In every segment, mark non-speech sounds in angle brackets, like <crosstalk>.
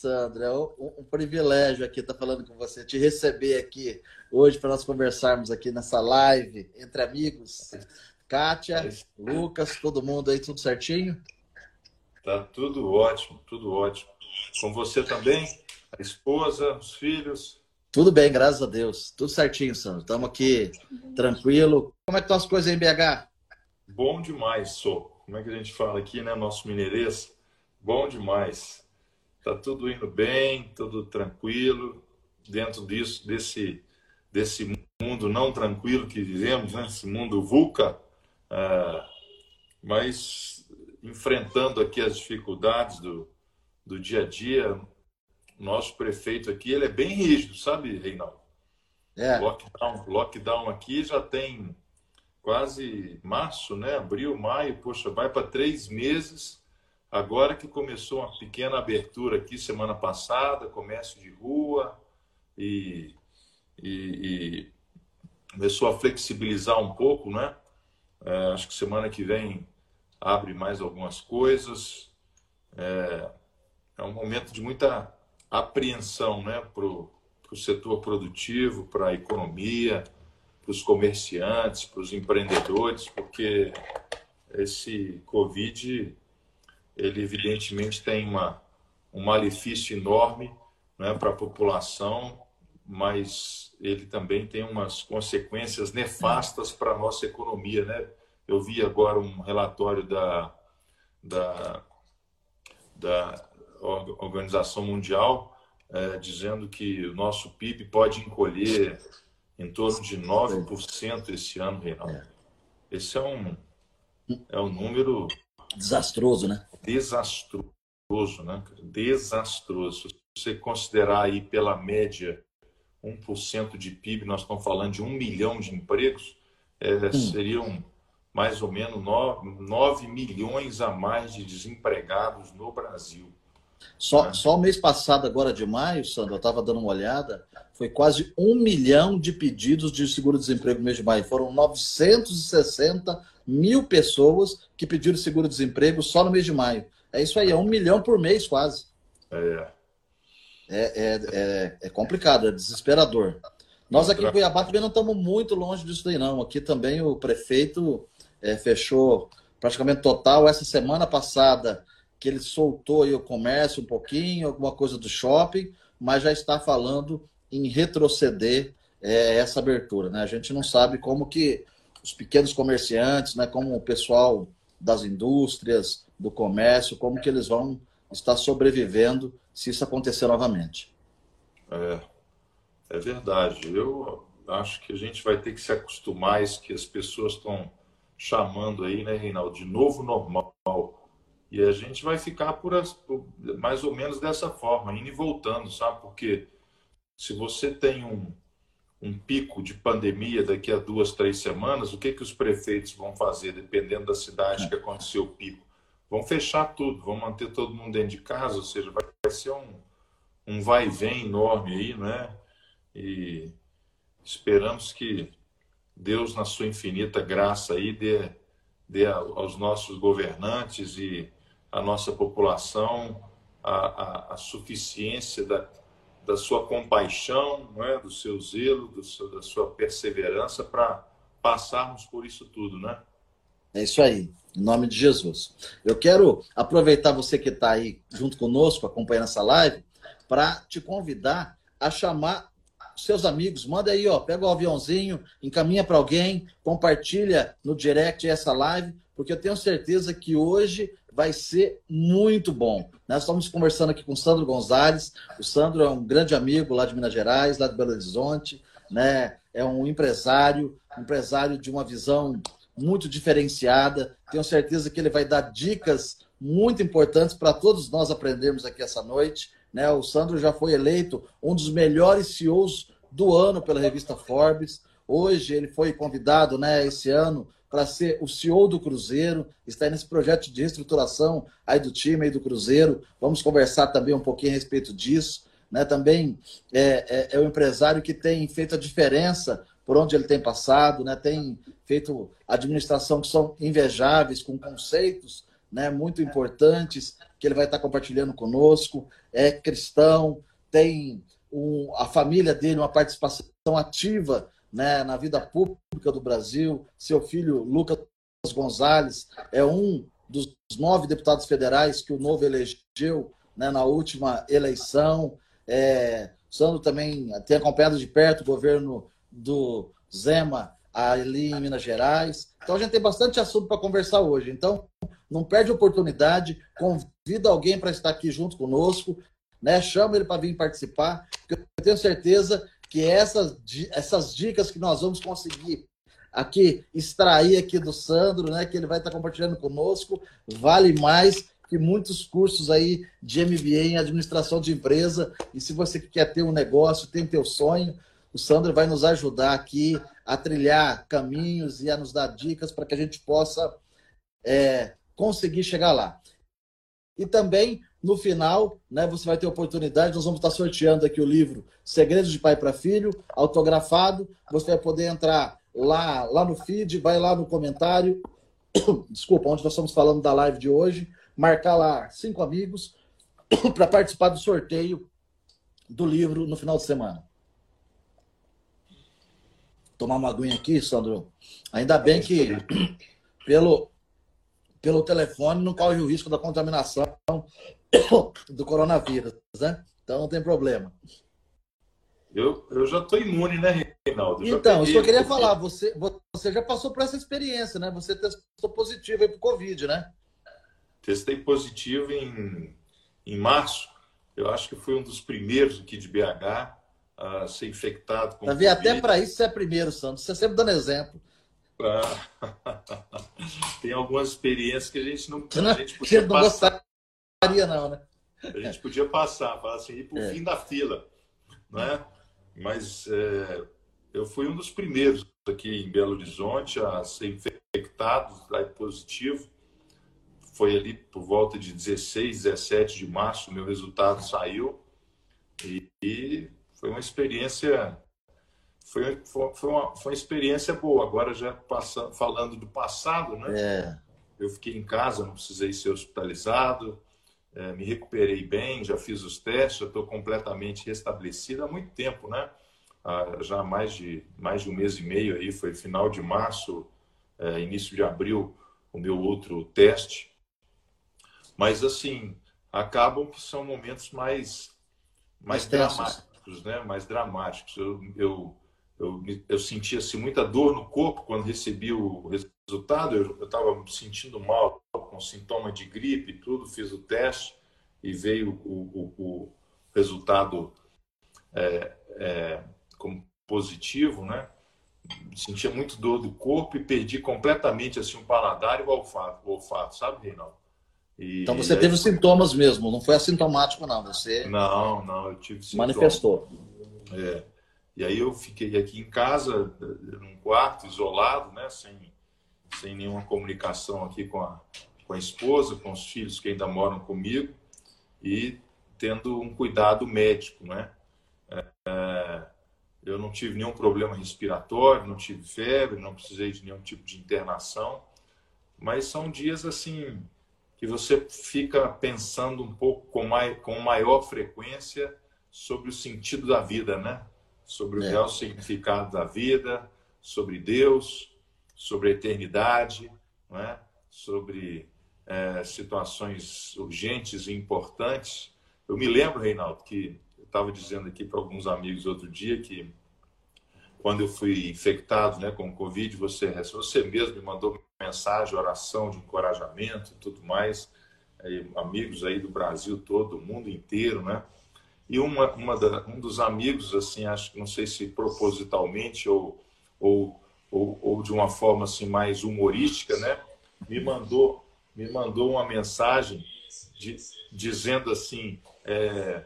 Sandra. É um, um privilégio aqui estar falando com você, te receber aqui hoje para nós conversarmos aqui nessa live entre amigos. Kátia, Lucas, todo mundo aí, tudo certinho? Tá tudo ótimo, tudo ótimo. Com você também? A esposa, os filhos? Tudo bem, graças a Deus. Tudo certinho, Sandro. Estamos aqui tranquilo. Como é que estão as coisas aí em BH? Bom demais, sou. Como é que a gente fala aqui, né? Nosso mineirês. Bom demais. Tá tudo indo bem, tudo tranquilo. Dentro disso, desse, desse mundo não tranquilo que vivemos, né? Esse mundo VUCA. Ah, mas enfrentando aqui as dificuldades do, do dia a dia, nosso prefeito aqui, ele é bem rígido, sabe, Reinaldo? É. Lockdown, lockdown aqui já tem quase março, né? Abril, maio, poxa, vai para três meses. Agora que começou uma pequena abertura aqui semana passada, comércio de rua e, e, e começou a flexibilizar um pouco, né? É, acho que semana que vem abre mais algumas coisas. É, é um momento de muita apreensão né, para o setor produtivo, para a economia, para os comerciantes, para os empreendedores, porque esse Covid, ele evidentemente tem uma, um malefício enorme né, para a população, mas ele também tem umas consequências nefastas para a nossa economia. Né? Eu vi agora um relatório da, da, da Organização Mundial, é, dizendo que o nosso PIB pode encolher em torno de 9% esse ano, Reinaldo. É. Esse é um, é um número. Desastroso, né? Desastroso, né? Desastroso. Se você considerar aí pela média 1% de PIB, nós estamos falando de um milhão de empregos, é, seriam mais ou menos 9, 9 milhões a mais de desempregados no Brasil. Só, é. só o mês passado, agora de maio, Sandro, eu estava dando uma olhada, foi quase um milhão de pedidos de seguro-desemprego no mês de maio. Foram 960 mil pessoas que pediram seguro-desemprego só no mês de maio. É isso aí, é um milhão por mês quase. É. É, é, é, é complicado, é desesperador. Nós aqui em Cuiabá também não estamos muito longe disso aí, não. Aqui também o prefeito é, fechou praticamente total. Essa semana passada que ele soltou aí o comércio um pouquinho, alguma coisa do shopping, mas já está falando em retroceder é, essa abertura. Né? A gente não sabe como que os pequenos comerciantes, né, como o pessoal das indústrias, do comércio, como que eles vão estar sobrevivendo se isso acontecer novamente. É, é verdade. Eu acho que a gente vai ter que se acostumar a isso que as pessoas estão chamando aí, né, Reinaldo, de novo normal. E a gente vai ficar por, as, por, mais ou menos dessa forma, indo e voltando, sabe? Porque se você tem um, um pico de pandemia daqui a duas, três semanas, o que, que os prefeitos vão fazer, dependendo da cidade que aconteceu o pico? Vão fechar tudo, vão manter todo mundo dentro de casa, ou seja, vai ser um, um vai e vem enorme aí, né? E esperamos que Deus, na sua infinita graça aí, dê, dê aos nossos governantes e a nossa população a, a, a suficiência da, da sua compaixão, é? do seu zelo, do seu, da sua perseverança para passarmos por isso tudo, né? É isso aí, em nome de Jesus. Eu quero aproveitar você que está aí junto conosco, acompanhando essa live, para te convidar a chamar seus amigos. Manda aí, ó, pega o aviãozinho, encaminha para alguém, compartilha no direct essa live, porque eu tenho certeza que hoje vai ser muito bom. Nós estamos conversando aqui com o Sandro Gonzalez. O Sandro é um grande amigo lá de Minas Gerais, lá de Belo Horizonte, né? É um empresário, empresário de uma visão muito diferenciada. Tenho certeza que ele vai dar dicas muito importantes para todos nós aprendermos aqui essa noite. Né? O Sandro já foi eleito um dos melhores CEOs do ano pela revista Forbes. Hoje ele foi convidado, né, esse ano para ser o CEO do Cruzeiro, está nesse projeto de reestruturação aí do time aí do Cruzeiro. Vamos conversar também um pouquinho a respeito disso. Né? Também é, é, é um empresário que tem feito a diferença por onde ele tem passado, né? tem feito administração que são invejáveis, com conceitos né, muito importantes que ele vai estar compartilhando conosco. É cristão, tem um, a família dele, uma participação ativa né, na vida pública do Brasil. Seu filho, Lucas Gonzalez, é um dos nove deputados federais que o Novo elegeu né, na última eleição. É, Sandro também tem acompanhado de perto o governo do Zema ali em Minas Gerais. Então a gente tem bastante assunto para conversar hoje. Então não perde oportunidade, convida alguém para estar aqui junto conosco, né? Chama ele para vir participar, porque eu tenho certeza que essas, essas dicas que nós vamos conseguir aqui extrair aqui do Sandro, né, que ele vai estar compartilhando conosco, vale mais que muitos cursos aí de MBA em administração de empresa. E se você quer ter um negócio, tem teu sonho, o Sandro vai nos ajudar aqui a trilhar caminhos e a nos dar dicas para que a gente possa é, conseguir chegar lá. E também, no final, né, você vai ter oportunidade, nós vamos estar sorteando aqui o livro Segredos de Pai para Filho, autografado. Você vai poder entrar lá, lá no feed, vai lá no comentário, <coughs> desculpa, onde nós estamos falando da live de hoje, marcar lá cinco amigos <coughs> para participar do sorteio do livro no final de semana. Tomar uma aguinha aqui, Sandro. Ainda bem que <coughs> pelo, pelo telefone não corre o risco da contaminação <coughs> do coronavírus, né? Então não tem problema. Eu, eu já estou imune, né, Reinaldo? então, isso que eu queria falar. Você, você já passou por essa experiência, né? Você testou positivo aí para o Covid, né? Testei positivo em, em março. Eu acho que fui um dos primeiros aqui de BH a ser infectado com Covid. até para isso você é primeiro, Santos. Você é sempre dando exemplo. Ah, <laughs> tem algumas experiências que a gente não, <laughs> a gente podia não passar. Gostaria, não, né? A gente podia passar, falar assim, ir para o é. fim da fila, né? Mas é, eu fui um dos primeiros aqui em Belo Horizonte a ser infectado, aí positivo. Foi ali por volta de 16, 17 de março, meu resultado saiu. E, e foi uma experiência foi, foi, uma, foi uma experiência boa. Agora, já passando, falando do passado, né? É. Eu fiquei em casa, não precisei ser hospitalizado, é, me recuperei bem, já fiz os testes, já estou completamente restabelecido há muito tempo, né? Ah, já há mais de, mais de um mês e meio aí, foi final de março, é, início de abril, o meu outro teste. Mas, assim, acabam que são momentos mais, mais, mais dramáticos, né? Mais dramáticos. Eu, eu eu, eu sentia assim, muita dor no corpo quando recebi o resultado. Eu estava me sentindo mal, com sintoma de gripe e tudo. Fiz o teste e veio o, o, o resultado é, é, como positivo, né? Sentia muito dor do corpo e perdi completamente assim o paladar e o olfato, o olfato sabe, Reinaldo? E, então você teve sintomas mesmo, não foi assintomático, não. Você. Não, não, eu tive sintomas. Manifestou. É. E aí eu fiquei aqui em casa, num quarto, isolado, né? sem, sem nenhuma comunicação aqui com a, com a esposa, com os filhos que ainda moram comigo, e tendo um cuidado médico. Né? É, eu não tive nenhum problema respiratório, não tive febre, não precisei de nenhum tipo de internação, mas são dias assim que você fica pensando um pouco com, mais, com maior frequência sobre o sentido da vida, né? Sobre o é. real significado da vida, sobre Deus, sobre a eternidade, é? sobre é, situações urgentes e importantes. Eu me lembro, Reinaldo, que eu estava dizendo aqui para alguns amigos outro dia que quando eu fui infectado né, com o Covid, você, você mesmo me mandou mensagem, oração de encorajamento e tudo mais, amigos aí do Brasil todo, do mundo inteiro, né? E uma, uma da, um dos amigos, assim, acho que não sei se propositalmente ou, ou, ou, ou, de uma forma assim mais humorística, né, me mandou me mandou uma mensagem de, dizendo assim, é,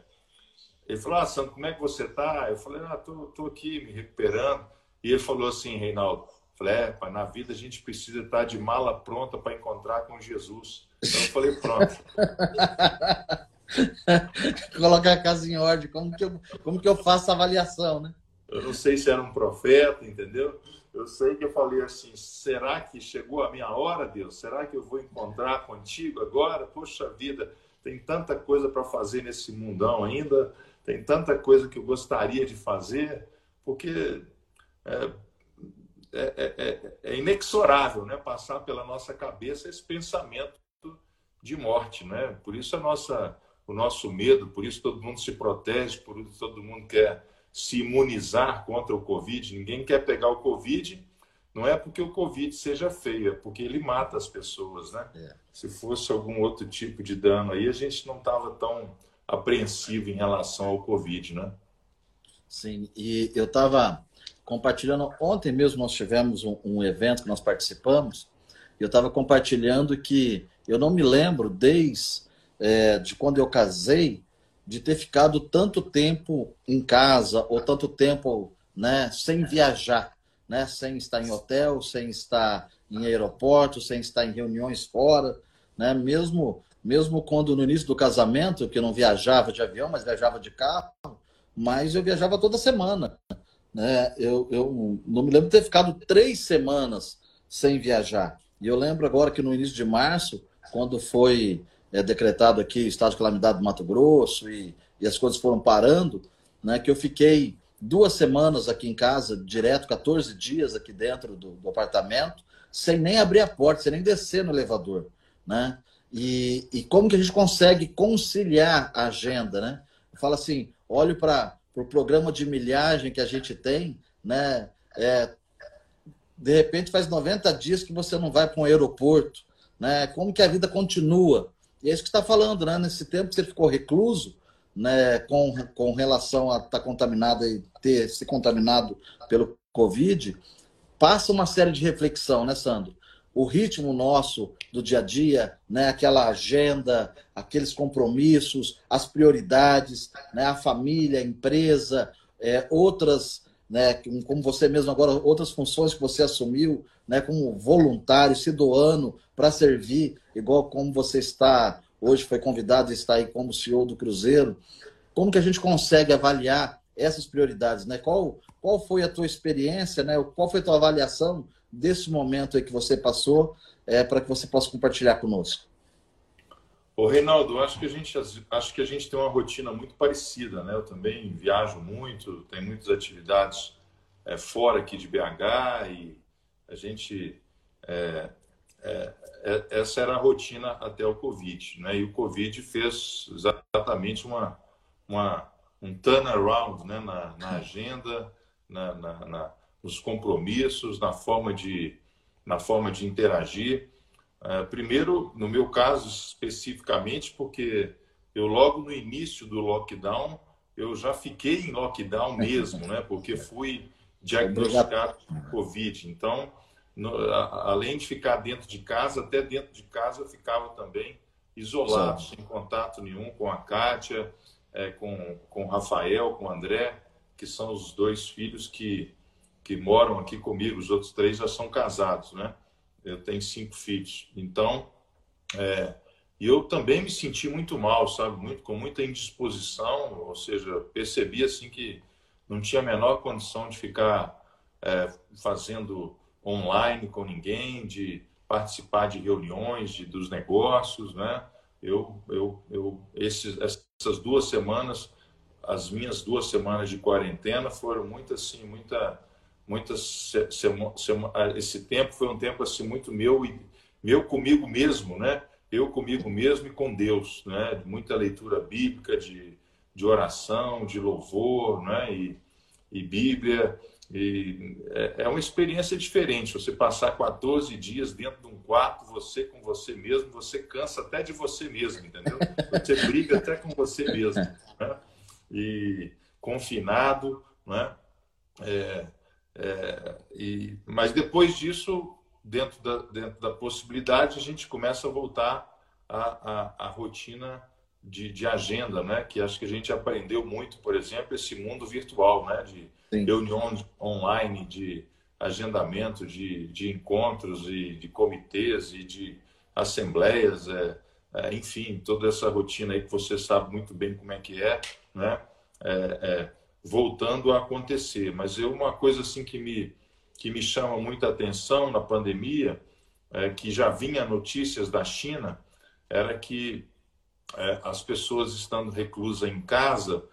ele falou, ah, Sandro, como é que você tá? Eu falei, ah, tô, tô aqui me recuperando. E ele falou assim, Reinaldo, falei, é, pai, na vida a gente precisa estar de mala pronta para encontrar com Jesus. Então eu falei, pronto. <laughs> <laughs> Colocar a casa em ordem. Como que, eu, como que eu faço a avaliação, né? Eu não sei se era um profeta, entendeu? Eu sei que eu falei assim: será que chegou a minha hora, Deus? Será que eu vou encontrar contigo agora? Poxa vida, tem tanta coisa para fazer nesse mundão ainda, tem tanta coisa que eu gostaria de fazer, porque é, é, é, é, é inexorável né? passar pela nossa cabeça esse pensamento de morte. Né? Por isso a nossa, o nosso medo, por isso todo mundo se protege, por isso todo mundo quer se imunizar contra o Covid. Ninguém quer pegar o Covid, não é porque o Covid seja feio, é porque ele mata as pessoas. Né? É. Se fosse algum outro tipo de dano aí, a gente não estava tão apreensivo em relação ao Covid. Né? Sim, e eu estava compartilhando. Ontem mesmo nós tivemos um, um evento que nós participamos, e eu estava compartilhando que eu não me lembro desde é, de quando eu casei de ter ficado tanto tempo em casa ou tanto tempo né, sem viajar, né, sem estar em hotel, sem estar em aeroporto, sem estar em reuniões fora, né, mesmo mesmo quando no início do casamento, que eu não viajava de avião, mas viajava de carro, mas eu viajava toda semana. Né? Eu, eu não me lembro de ter ficado três semanas sem viajar. E eu lembro agora que no início de março, quando foi é, decretado aqui o estado de calamidade do Mato Grosso e, e as coisas foram parando, né, que eu fiquei duas semanas aqui em casa, direto, 14 dias aqui dentro do, do apartamento, sem nem abrir a porta, sem nem descer no elevador. Né? E, e como que a gente consegue conciliar a agenda? Né? Eu falo assim, olho para o pro programa de milhagem que a gente tem, né? É, de repente faz 90 dias que você não vai para um aeroporto, né? Como que a vida continua? E é isso que está falando, né? Nesse tempo que você ficou recluso, né? Com, com relação a estar tá contaminado e ter se contaminado pelo Covid, passa uma série de reflexão, né, Sandro? O ritmo nosso do dia a dia, né? Aquela agenda, aqueles compromissos, as prioridades, né? A família, a empresa, é, outras né, como você mesmo agora, outras funções que você assumiu, né, como voluntário, se doando para servir, igual como você está hoje, foi convidado e está aí como CEO do Cruzeiro. Como que a gente consegue avaliar essas prioridades? Né? Qual, qual foi a tua experiência, né? qual foi a tua avaliação desse momento aí que você passou, é, para que você possa compartilhar conosco? Ô, Reinaldo, acho que a gente acho que a gente tem uma rotina muito parecida, né? Eu também viajo muito, tenho muitas atividades é, fora aqui de BH e a gente é, é, é, essa era a rotina até o Covid, né? E o Covid fez exatamente uma, uma um turnaround, né? Na, na agenda, na, na, na, nos compromissos, na forma de na forma de interagir. Uh, primeiro, no meu caso especificamente, porque eu logo no início do lockdown, eu já fiquei em lockdown <laughs> mesmo, né? Porque fui diagnosticado com Covid. Então, no, a, além de ficar dentro de casa, até dentro de casa eu ficava também isolado, Sim. sem contato nenhum com a Kátia, é, com, com o Rafael, com o André, que são os dois filhos que, que moram aqui comigo. Os outros três já são casados, né? Eu tenho cinco filhos. Então, é, eu também me senti muito mal, sabe? Muito, com muita indisposição, ou seja, percebi assim que não tinha a menor condição de ficar é, fazendo online com ninguém, de participar de reuniões de, dos negócios, né? Eu, eu, eu esses, essas duas semanas, as minhas duas semanas de quarentena foram muito assim, muita muitas esse tempo foi um tempo assim muito meu e meu comigo mesmo, né? Eu comigo mesmo e com Deus, né? Muita leitura bíblica, de, de oração, de louvor, né? E, e Bíblia. E é, é uma experiência diferente. Você passar 14 dias dentro de um quarto, você com você mesmo, você cansa até de você mesmo, entendeu? Você briga até com você mesmo. Né? E confinado, né? É, é, e, mas depois disso, dentro da, dentro da possibilidade, a gente começa a voltar à, à, à rotina de, de, agenda, né? Que acho que a gente aprendeu muito, por exemplo, esse mundo virtual, né? De Sim. reuniões online, de agendamento, de, de encontros e de comitês e de assembleias, é, é, enfim, toda essa rotina aí que você sabe muito bem como é que é, né? É, é voltando a acontecer. Mas eu, uma coisa assim que me, que me chama muita atenção na pandemia, é, que já vinha notícias da China, era que é, as pessoas estando reclusas em casa,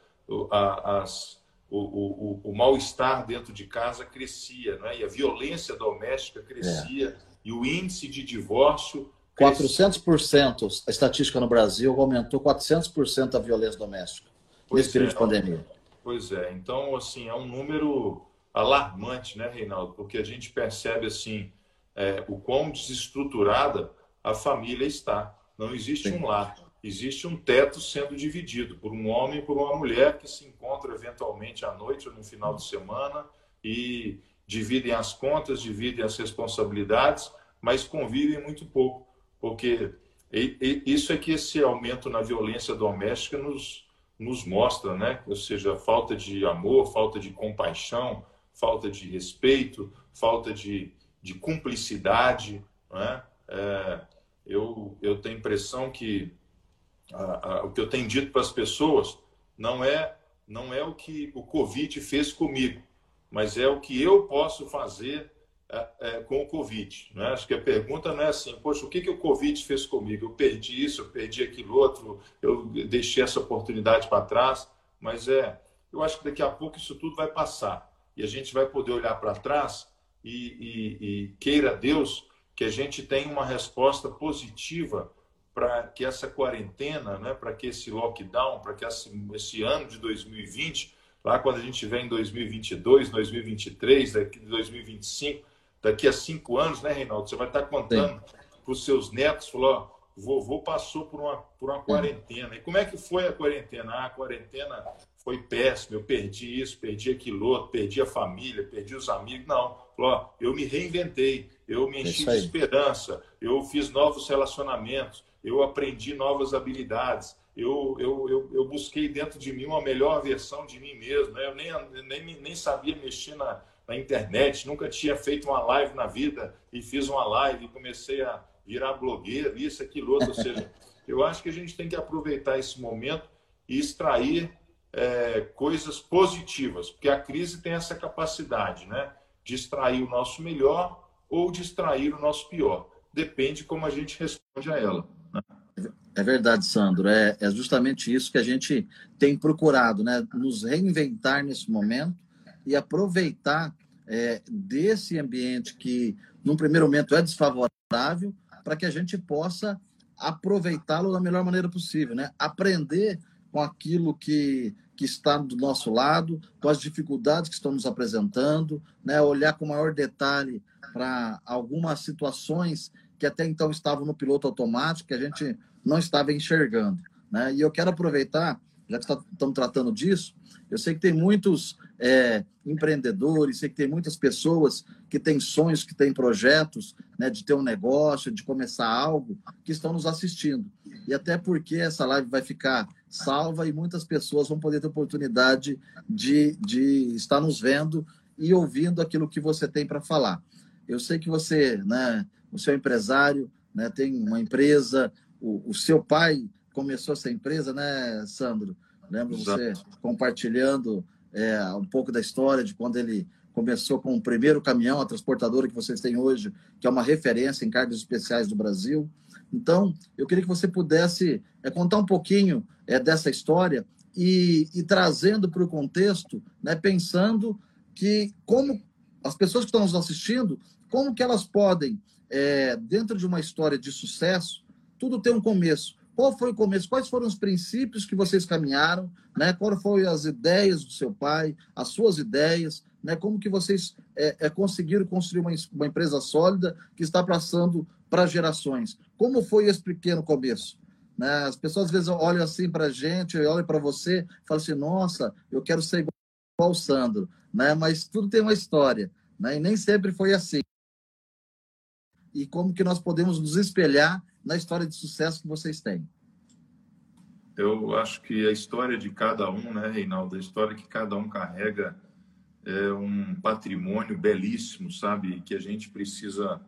a, as, o, o, o mal-estar dentro de casa crescia, né? e a violência doméstica crescia, é. e o índice de divórcio. 400%, a estatística no Brasil aumentou 400% a violência doméstica pois nesse período é, de pandemia. Pois é, então, assim, é um número alarmante, né, Reinaldo? Porque a gente percebe, assim, é, o quão desestruturada a família está. Não existe Sim. um lar, existe um teto sendo dividido por um homem e por uma mulher que se encontram eventualmente à noite ou no final de semana e dividem as contas, dividem as responsabilidades, mas convivem muito pouco, porque isso é que esse aumento na violência doméstica nos, nos mostra, né? Ou seja, falta de amor, falta de compaixão, falta de respeito, falta de, de cumplicidade, né? É, eu, eu tenho a impressão que a, a, o que eu tenho dito para as pessoas não é não é o que o Covid fez comigo, mas é o que eu posso fazer é, é, com o Covid. Né? Acho que a pergunta não é assim, poxa, o que, que o Covid fez comigo? Eu perdi isso, eu perdi aquilo outro, eu deixei essa oportunidade para trás, mas é, eu acho que daqui a pouco isso tudo vai passar e a gente vai poder olhar para trás e, e, e queira Deus que a gente tenha uma resposta positiva para que essa quarentena, né, para que esse lockdown, para que esse, esse, ano de 2020, lá quando a gente estiver em 2022, 2023, daqui 2025, daqui a cinco anos, né, Reinaldo? Você vai estar contando para os seus netos, falou, ó, vovô passou por uma, por uma quarentena. E como é que foi a quarentena? Ah, a quarentena foi péssimo, eu perdi isso, perdi aquilo outro, perdi a família, perdi os amigos. Não, ó, eu me reinventei, eu me enchi de esperança, eu fiz novos relacionamentos, eu aprendi novas habilidades, eu, eu, eu, eu, busquei dentro de mim uma melhor versão de mim mesmo. Né? Eu nem, nem, nem sabia mexer na, na internet, nunca tinha feito uma live na vida e fiz uma live e comecei a virar blogueiro, isso, aquilo, outro. Ou <laughs> seja, eu acho que a gente tem que aproveitar esse momento e extrair é, coisas positivas, porque a crise tem essa capacidade, né? De extrair o nosso melhor ou de extrair o nosso pior. Depende como a gente responde a ela. Né? É verdade, Sandro. É, é justamente isso que a gente tem procurado, né? Nos reinventar nesse momento e aproveitar é, desse ambiente que, num primeiro momento, é desfavorável, para que a gente possa aproveitá-lo da melhor maneira possível, né? Aprender com aquilo que, que está do nosso lado, com as dificuldades que estão nos apresentando, né? olhar com maior detalhe para algumas situações que até então estavam no piloto automático, que a gente não estava enxergando. Né? E eu quero aproveitar, já que estamos tratando disso, eu sei que tem muitos é, empreendedores, sei que tem muitas pessoas que têm sonhos, que têm projetos né, de ter um negócio, de começar algo, que estão nos assistindo. E até porque essa live vai ficar salva e muitas pessoas vão poder ter oportunidade de, de estar nos vendo e ouvindo aquilo que você tem para falar. Eu sei que você, né, o seu empresário, né, tem uma empresa, o, o seu pai começou essa empresa, né, Sandro? Lembro você compartilhando é, um pouco da história de quando ele começou com o primeiro caminhão, a transportadora que vocês têm hoje, que é uma referência em cargas especiais do Brasil. Então, eu queria que você pudesse é, contar um pouquinho é, dessa história e, e trazendo para o contexto, né, pensando que como as pessoas que estão nos assistindo, como que elas podem, é, dentro de uma história de sucesso, tudo tem um começo. Qual foi o começo? Quais foram os princípios que vocês caminharam? Né? Quais foram as ideias do seu pai, as suas ideias? Né? Como que vocês é, é, conseguiram construir uma, uma empresa sólida que está passando para gerações? Como foi esse pequeno começo? Né? As pessoas às vezes olham assim para a gente, olham para você, falam assim: nossa, eu quero ser igual o Sandro. Né? Mas tudo tem uma história. Né? E nem sempre foi assim. E como que nós podemos nos espelhar na história de sucesso que vocês têm? Eu acho que a história de cada um, né, Reinaldo, a história que cada um carrega é um patrimônio belíssimo, sabe? Que a gente precisa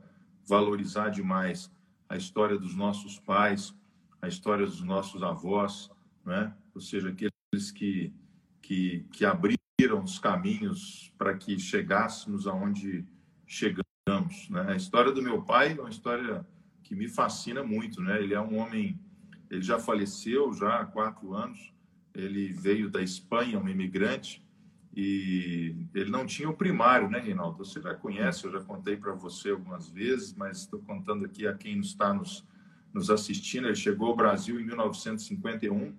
valorizar demais. A história dos nossos pais, a história dos nossos avós, né? Ou seja, aqueles que, que, que abriram os caminhos para que chegássemos aonde chegamos, né? A história do meu pai é uma história que me fascina muito, né? Ele é um homem ele já faleceu já há quatro anos. Ele veio da Espanha, um imigrante, e ele não tinha o primário, né, Reinaldo? Você já conhece, eu já contei para você algumas vezes, mas estou contando aqui a quem está nos, nos assistindo. Ele chegou ao Brasil em 1951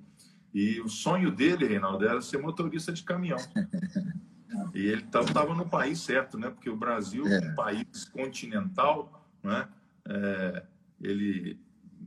e o sonho dele, Reinaldo, era ser motorista de caminhão. <laughs> E ele estava no país certo, né? Porque o Brasil é um país continental, né? É, ele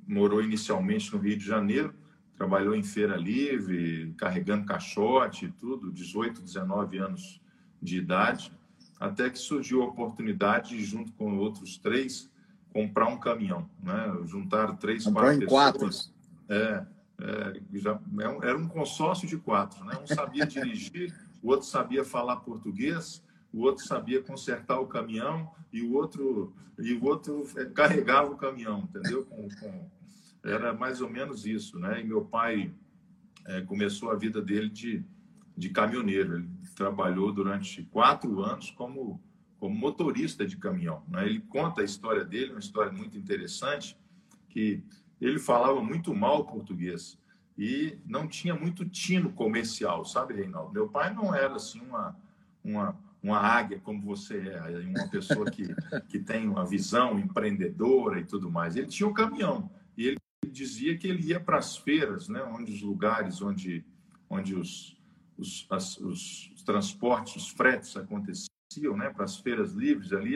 morou inicialmente no Rio de Janeiro, trabalhou em feira livre, carregando caixote e tudo, 18, 19 anos de idade, até que surgiu a oportunidade, junto com outros três, comprar um caminhão, né? Juntaram três, Comprou quatro pessoas. Quatro. É, é, já, é era um consórcio de quatro, né? Um sabia <laughs> dirigir, o outro sabia falar português, o outro sabia consertar o caminhão e o outro e o outro é, carregava o caminhão, entendeu? Com, com, era mais ou menos isso, né? E meu pai é, começou a vida dele de, de caminhoneiro. Ele trabalhou durante quatro anos como, como motorista de caminhão. Né? Ele conta a história dele, uma história muito interessante, que ele falava muito mal português e não tinha muito tino comercial, sabe, Reinaldo? Meu pai não era assim uma, uma, uma águia como você é, uma pessoa que, que tem uma visão empreendedora e tudo mais. Ele tinha um caminhão e ele dizia que ele ia para as feiras, né, onde os lugares onde, onde os, os, as, os transportes, os fretes aconteciam, né, para as feiras livres, ali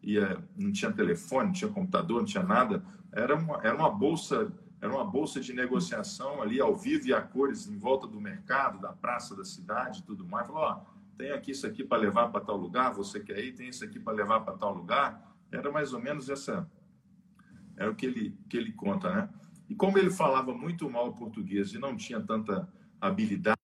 ia, não tinha telefone, não tinha computador, não tinha nada, era uma, era uma bolsa era uma bolsa de negociação ali ao vivo e a cores em volta do mercado, da praça da cidade tudo mais. Falou, ó, tem aqui isso aqui para levar para tal lugar, você quer ir? Tem isso aqui para levar para tal lugar. Era mais ou menos essa era o que ele, que ele conta, né? E como ele falava muito mal português e não tinha tanta habilidade,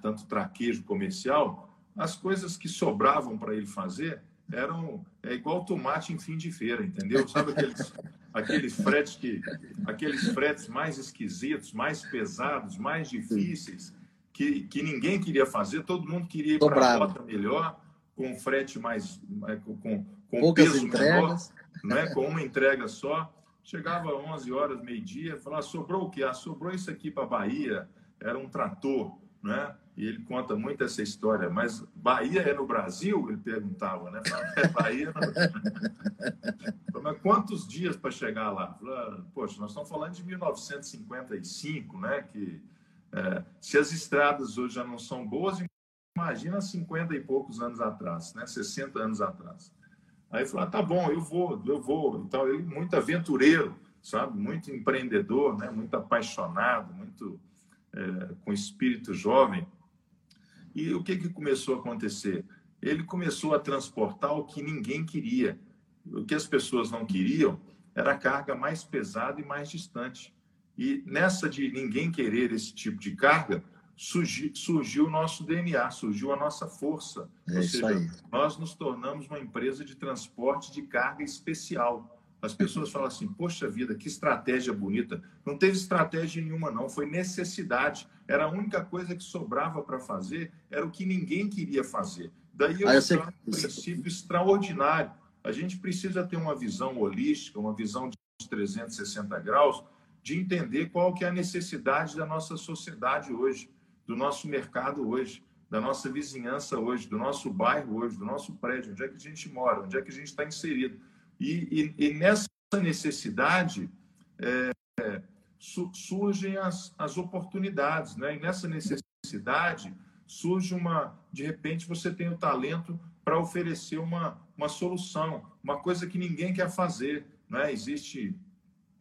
tanto traquejo comercial, as coisas que sobravam para ele fazer eram é igual tomate em fim de feira, entendeu? Sabe aqueles, <laughs> aqueles fretes que aqueles fretes mais esquisitos, mais pesados, mais difíceis, que, que ninguém queria fazer, todo mundo queria ir para a rota melhor, com frete mais com, com peso entregas. menor, né? com uma entrega só. Chegava às 11 horas, meio-dia, falava, sobrou o quê? Ah, sobrou isso aqui para Bahia, era um trator, né? E ele conta muito essa história, mas Bahia é no Brasil? Ele perguntava, né? É Bahia no... <laughs> Mas quantos dias para chegar lá? Falava, Poxa, nós estamos falando de 1955, né? Que é, se as estradas hoje já não são boas, imagina 50 e poucos anos atrás, né? 60 anos atrás. Aí falou, ah, tá bom, eu vou, eu vou. Então, ele muito aventureiro, sabe? Muito empreendedor, né? Muito apaixonado, muito é, com espírito jovem. E o que, que começou a acontecer? Ele começou a transportar o que ninguém queria. O que as pessoas não queriam era a carga mais pesada e mais distante. E nessa de ninguém querer esse tipo de carga, surgiu, surgiu o nosso DNA, surgiu a nossa força. É Ou seja, aí. nós nos tornamos uma empresa de transporte de carga especial. As pessoas falam assim: poxa vida, que estratégia bonita. Não teve estratégia nenhuma, não. Foi necessidade. Era a única coisa que sobrava para fazer, era o que ninguém queria fazer. Daí eu, ah, eu sei... um princípio extraordinário. A gente precisa ter uma visão holística, uma visão de 360 graus, de entender qual que é a necessidade da nossa sociedade hoje do nosso mercado hoje, da nossa vizinhança hoje, do nosso bairro hoje, do nosso prédio, onde é que a gente mora, onde é que a gente está inserido. E, e, e, nessa necessidade é, su, surgem as, as oportunidades, né? E nessa necessidade surge uma, de repente você tem o talento para oferecer uma, uma solução, uma coisa que ninguém quer fazer, né? Existe,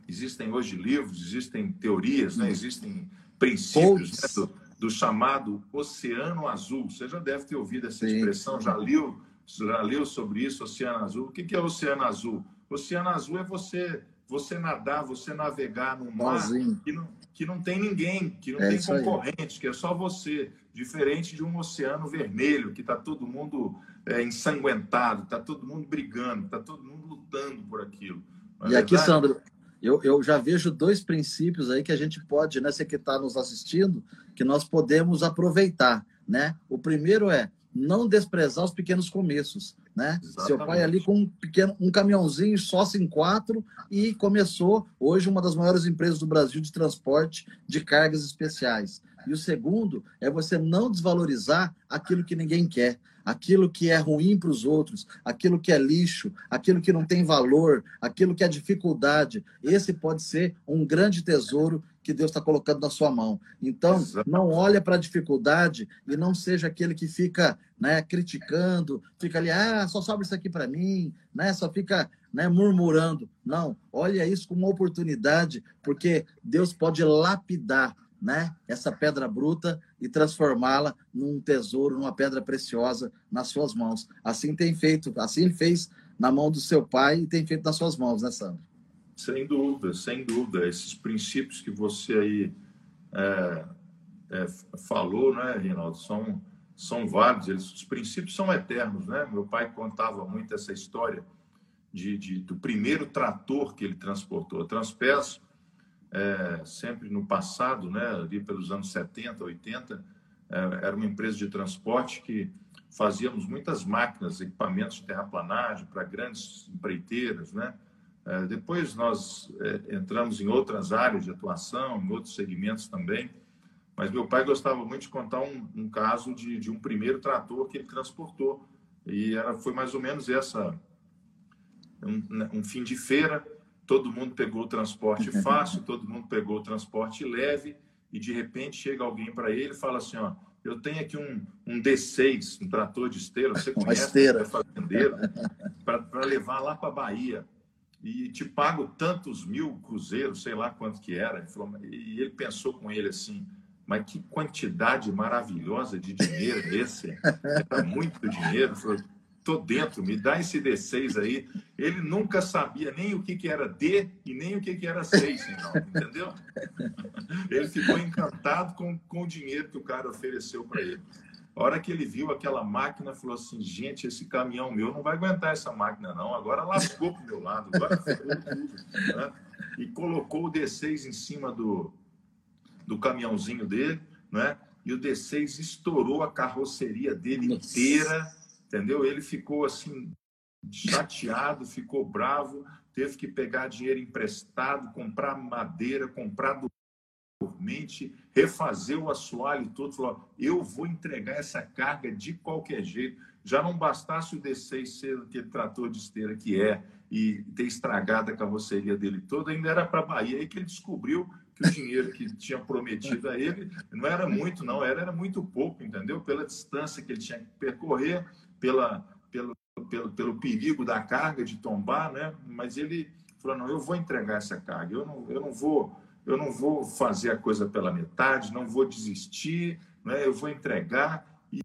existem hoje livros, existem teorias, né? Existem princípios né? do, do chamado Oceano Azul. Você já deve ter ouvido essa Sim. expressão, já leu, já leu sobre isso, Oceano Azul. O que é Oceano Azul? Oceano Azul é você você nadar, você navegar num mar que não, que não tem ninguém, que não é tem concorrente, aí. que é só você. Diferente de um oceano vermelho, que está todo mundo é, ensanguentado, está todo mundo brigando, está todo mundo lutando por aquilo. Não é e aqui, Sandro, eu, eu já vejo dois princípios aí que a gente pode, né, você que está nos assistindo, que nós podemos aproveitar, né? O primeiro é não desprezar os pequenos começos, né? Exatamente. Seu pai ali com um pequeno, um caminhãozinho sócio em quatro e começou hoje uma das maiores empresas do Brasil de transporte de cargas especiais. E o segundo é você não desvalorizar aquilo que ninguém quer, aquilo que é ruim para os outros, aquilo que é lixo, aquilo que não tem valor, aquilo que é dificuldade. Esse pode ser um grande tesouro que Deus está colocando na sua mão. Então, Exato. não olha para a dificuldade e não seja aquele que fica né, criticando, fica ali, ah, só sobra isso aqui para mim, né, só fica né, murmurando. Não, olha isso como uma oportunidade, porque Deus pode lapidar né, essa pedra bruta e transformá-la num tesouro, numa pedra preciosa nas suas mãos. Assim tem feito, assim fez na mão do seu pai e tem feito nas suas mãos, né, Sandro? Sem dúvida, sem dúvida. Esses princípios que você aí é, é, falou, né, Reinaldo, são, são válidos. Eles, os princípios são eternos, né? Meu pai contava muito essa história de, de do primeiro trator que ele transportou. Transpeço é, sempre no passado, né, ali pelos anos 70, 80, é, era uma empresa de transporte que fazíamos muitas máquinas, equipamentos de terraplanagem para grandes empreiteiras, né? É, depois nós é, entramos em outras áreas de atuação, em outros segmentos também, mas meu pai gostava muito de contar um, um caso de, de, um primeiro trator que ele transportou e era, foi mais ou menos essa um, né, um fim de feira todo mundo pegou o transporte <laughs> fácil, todo mundo pegou o transporte leve, e de repente chega alguém para ele e fala assim: ó, eu tenho aqui um, um D6, um trator de esteira, você <laughs> conhece, esteira. é fazendeiro, <laughs> para levar lá para a Bahia. E te pago tantos mil cruzeiros, sei lá quanto que era. Ele falou, e ele pensou com ele assim: mas que quantidade maravilhosa de dinheiro esse? Era muito dinheiro. Ele falou, tô dentro, me dá esse D6 aí. Ele nunca sabia nem o que, que era D e nem o que, que era 6, entendeu? Ele ficou encantado com, com o dinheiro que o cara ofereceu para ele. A hora que ele viu aquela máquina, falou assim: gente, esse caminhão meu não vai aguentar essa máquina, não. Agora lascou para o meu lado, agora tudo. Né? E colocou o D6 em cima do, do caminhãozinho dele, né? e o D6 estourou a carroceria dele inteira entendeu? Ele ficou assim chateado, ficou bravo, teve que pegar dinheiro emprestado, comprar madeira, comprar dormente, refazer o assoalho todo, falou: "Eu vou entregar essa carga de qualquer jeito". Já não bastasse o D6 ser aquele trator de esteira que é e ter estragado a carroceria dele toda, ainda era para Bahia aí que ele descobriu que o dinheiro que tinha prometido a ele não era muito, não, era, era muito pouco, entendeu? Pela distância que ele tinha que percorrer, pela, pelo, pelo, pelo perigo da carga de tombar, né? Mas ele falou: não, eu vou entregar essa carga, eu não, eu não vou. Eu não vou fazer a coisa pela metade, não vou desistir, né? eu vou entregar. E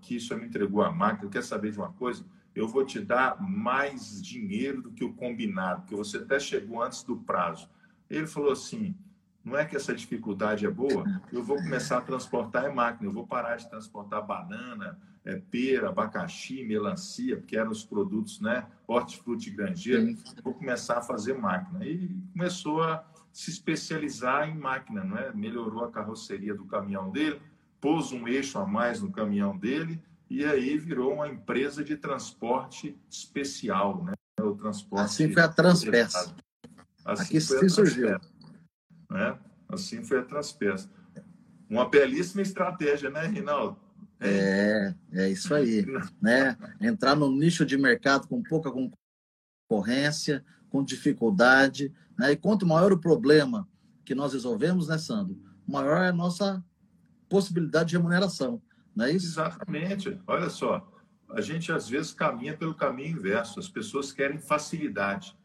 que isso me entregou a máquina. Quer saber de uma coisa? Eu vou te dar mais dinheiro do que o combinado, porque você até chegou antes do prazo. Ele falou assim: não é que essa dificuldade é boa, eu vou começar a transportar em máquina, eu vou parar de transportar banana, é, pera, abacaxi, melancia, porque eram os produtos, né, hortifruti grangeiro, vou começar a fazer máquina. E começou a se especializar em máquina, não é? Melhorou a carroceria do caminhão dele, pôs um eixo a mais no caminhão dele e aí virou uma empresa de transporte especial, né? O transporte assim foi a Transpeça. Assim Aqui foi surgiu. Né? Assim foi a Transpeça. Uma belíssima estratégia, né, Rinaldo? É, é isso aí. né? Entrar no nicho de mercado com pouca concorrência, com dificuldade. Né? E quanto maior o problema que nós resolvemos, né, Sandro? Maior é a nossa possibilidade de remuneração. Não é isso? Exatamente. Olha só, a gente às vezes caminha pelo caminho inverso. As pessoas querem facilidade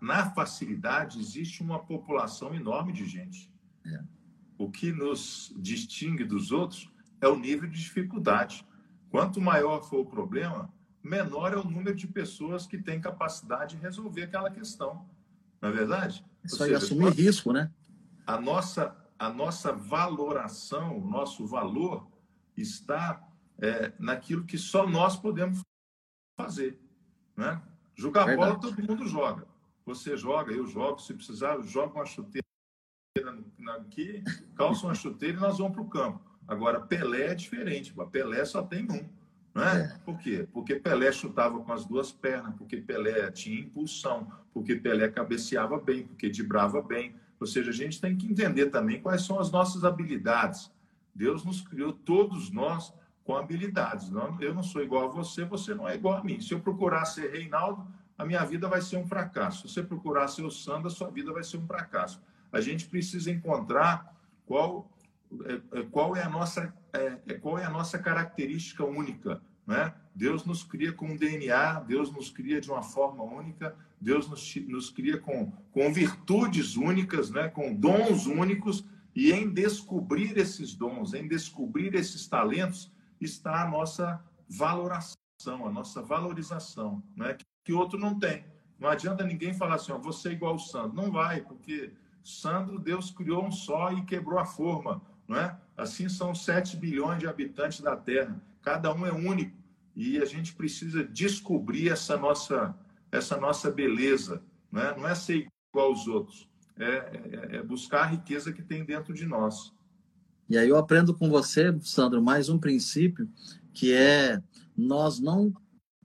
na facilidade existe uma população enorme de gente. É. O que nos distingue dos outros é o nível de dificuldade. Quanto maior for o problema, menor é o número de pessoas que têm capacidade de resolver aquela questão. Não é verdade? Isso aí assumir risco, né? A nossa, a nossa valoração, o nosso valor está é, naquilo que só nós podemos fazer. Né? Jogar Verdade. bola, todo mundo joga. Você joga, eu jogo, se precisar, joga uma chuteira aqui, calça uma chuteira e nós vamos para o campo. Agora, Pelé é diferente, Pelé só tem um. Não é? Por quê? Porque Pelé chutava com as duas pernas, porque Pelé tinha impulsão, porque Pelé cabeceava bem, porque dibrava bem. Ou seja, a gente tem que entender também quais são as nossas habilidades. Deus nos criou, todos nós, com habilidades. Não, eu não sou igual a você, você não é igual a mim. Se eu procurar ser Reinaldo, a minha vida vai ser um fracasso. Se você procurar ser o Sandra, a sua vida vai ser um fracasso. A gente precisa encontrar qual qual é a nossa é, é, qual é a nossa característica única, né? Deus nos cria com um DNA, Deus nos cria de uma forma única, Deus nos, nos cria com, com virtudes únicas, né? Com dons únicos e em descobrir esses dons, em descobrir esses talentos está a nossa valoração, a nossa valorização, né? Que, que outro não tem. Não adianta ninguém falar assim, ó, você é igual o Sandro. Não vai, porque Sandro, Deus criou um só e quebrou a forma não é? Assim são 7 bilhões de habitantes da Terra, cada um é único e a gente precisa descobrir essa nossa essa nossa beleza, não é? Não é ser igual aos outros, é, é, é buscar a riqueza que tem dentro de nós. E aí eu aprendo com você, Sandro, mais um princípio que é nós não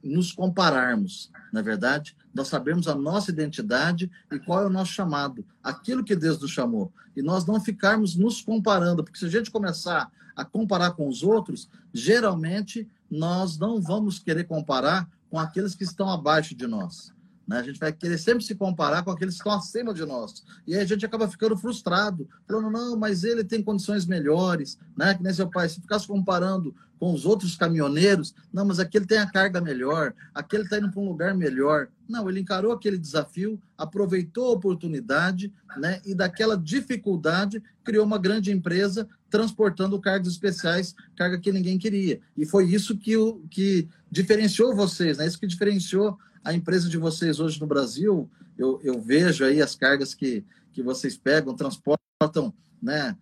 nos compararmos, na é verdade, nós sabemos a nossa identidade e qual é o nosso chamado, aquilo que Deus nos chamou. E nós não ficarmos nos comparando, porque se a gente começar a comparar com os outros, geralmente nós não vamos querer comparar com aqueles que estão abaixo de nós. Né? A gente vai querer sempre se comparar com aqueles que estão acima de nós. E aí a gente acaba ficando frustrado, falando, não, mas ele tem condições melhores, né? Que nem seu pai, se ficasse comparando com os outros caminhoneiros, não, mas aquele tem a carga melhor, aquele está indo para um lugar melhor. Não, ele encarou aquele desafio, aproveitou a oportunidade, né? E daquela dificuldade criou uma grande empresa transportando cargas especiais, carga que ninguém queria. E foi isso que, o, que diferenciou vocês, né? Isso que diferenciou a empresa de vocês hoje no Brasil, eu, eu vejo aí as cargas que, que vocês pegam, transportam, né?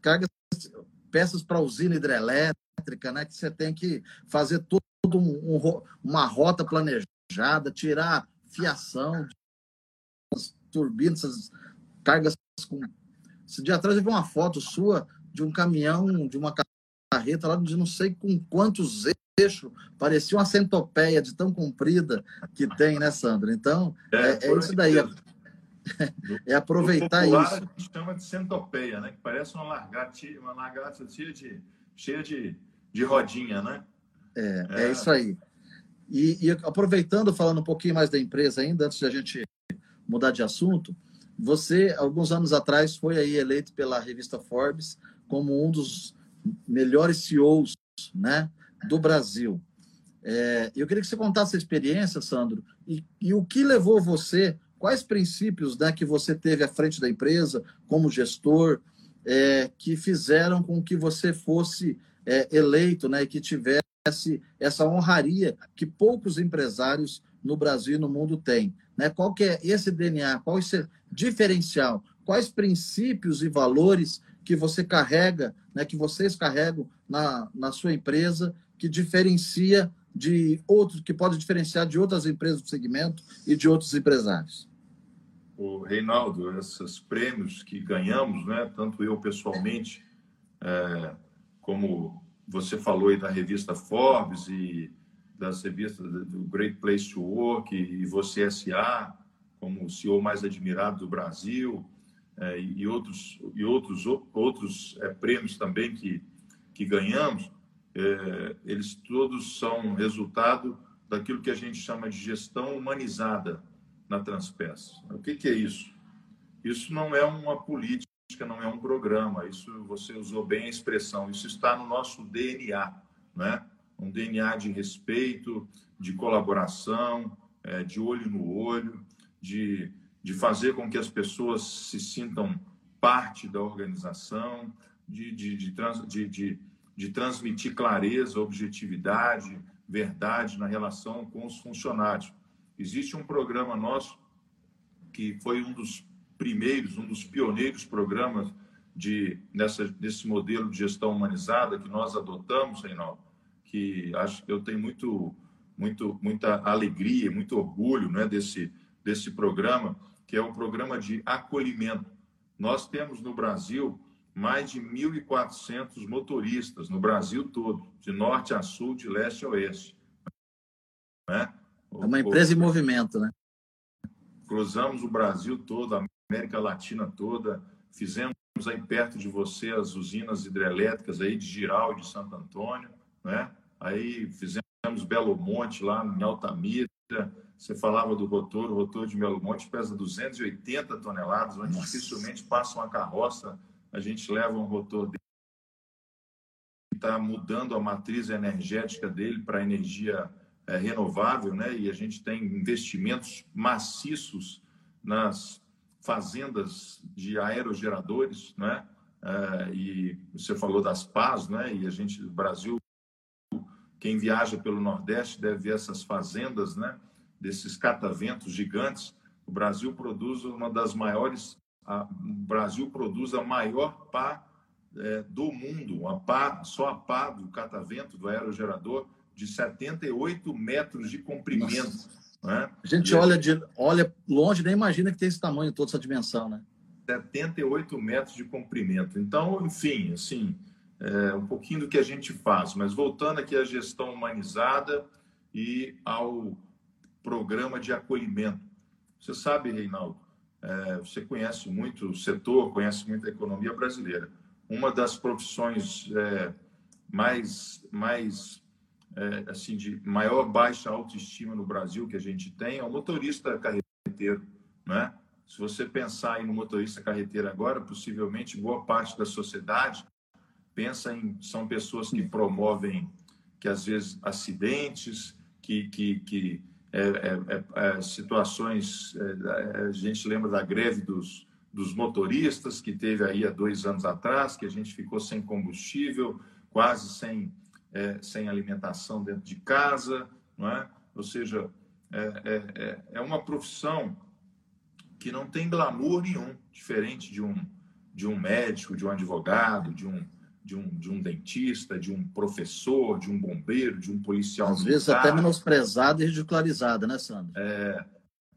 Cargas, peças para usina hidrelétrica, né? Que você tem que fazer todo um, um, uma rota planejada, tirar fiação, turbinas, essas cargas com. Esse dia atrás eu vi uma foto sua de um caminhão, de uma carreta lá de não sei com quantos eixo, parecia uma centopeia de tão comprida que tem, né, Sandro? Então, é, é, é isso daí. É, <laughs> é aproveitar popular, isso. A gente chama de centopeia, né? Que parece uma lagarta, uma lagarta cheia de, cheia de, de rodinha, né? É, é, é isso aí. E, e, aproveitando, falando um pouquinho mais da empresa ainda, antes de a gente mudar de assunto, você, alguns anos atrás, foi aí eleito pela revista Forbes como um dos melhores CEOs, né? do Brasil. É, eu queria que você contasse a experiência, Sandro, e, e o que levou você, quais princípios né, que você teve à frente da empresa, como gestor, é, que fizeram com que você fosse é, eleito né, e que tivesse essa honraria que poucos empresários no Brasil e no mundo têm. Né? Qual que é esse DNA, qual esse diferencial, quais princípios e valores que você carrega, né, que vocês carregam na, na sua empresa que diferencia de outros, que pode diferenciar de outras empresas do segmento e de outros empresários? O Reinaldo, esses prêmios que ganhamos, né, tanto eu pessoalmente, é, como você falou aí da revista Forbes e das revistas do Great Place to Work e você SA, como o CEO mais admirado do Brasil, é, e outros, e outros, outros é, prêmios também que, que ganhamos, é, eles todos são resultado daquilo que a gente chama de gestão humanizada na Transpes. O que, que é isso? Isso não é uma política, não é um programa. Isso você usou bem a expressão. Isso está no nosso DNA, né? Um DNA de respeito, de colaboração, é, de olho no olho, de, de fazer com que as pessoas se sintam parte da organização, de, de, de, de, de de transmitir clareza, objetividade, verdade na relação com os funcionários. Existe um programa nosso que foi um dos primeiros, um dos pioneiros programas de nessa desse modelo de gestão humanizada que nós adotamos, Reinaldo, que acho que eu tenho muito muito muita alegria, muito orgulho, né, desse desse programa, que é um programa de acolhimento. Nós temos no Brasil mais de 1.400 motoristas no Brasil todo, de norte a sul, de leste a oeste. Né? É uma empresa em movimento, né? Cruzamos o Brasil todo, a América Latina toda, fizemos aí perto de você as usinas hidrelétricas aí de Giral e de Santo Antônio, né? Aí fizemos Belo Monte lá em Altamira, você falava do rotor, o rotor de Belo Monte pesa 280 toneladas, onde Nossa. dificilmente passa uma carroça, a gente leva um rotor dele, está mudando a matriz energética dele para energia é, renovável, né? E a gente tem investimentos maciços nas fazendas de aerogeradores, né? É, e você falou das pás, né? E a gente, Brasil, quem viaja pelo Nordeste deve ver essas fazendas, né? Desses cataventos gigantes. O Brasil produz uma das maiores, a, o Brasil produz a maior pá é, do mundo, a pá, só a pá do catavento, do aerogerador, de 78 metros de comprimento. Né? A gente olha, de, olha longe nem imagina que tem esse tamanho, toda essa dimensão, né? 78 metros de comprimento. Então, enfim, assim, é um pouquinho do que a gente faz. Mas voltando aqui à gestão humanizada e ao programa de acolhimento. Você sabe, Reinaldo, é, você conhece muito o setor, conhece muito a economia brasileira. Uma das profissões é, mais, mais é, assim de maior baixa autoestima no Brasil que a gente tem é o motorista carreteiro, né? Se você pensar em no motorista carreteiro agora, possivelmente boa parte da sociedade pensa em são pessoas que promovem que às vezes acidentes, que que, que é, é, é, é situações é, a gente lembra da greve dos dos motoristas que teve aí há dois anos atrás, que a gente ficou sem combustível, quase sem é, sem alimentação dentro de casa, não é? Ou seja, é, é, é, é uma profissão que não tem glamour nenhum, diferente de um, de um médico, de um advogado, de um, de um, de um dentista, de um professor, de um bombeiro, de um policial. Às militar. vezes até menosprezada e ridicularizada, né, Sandro? É,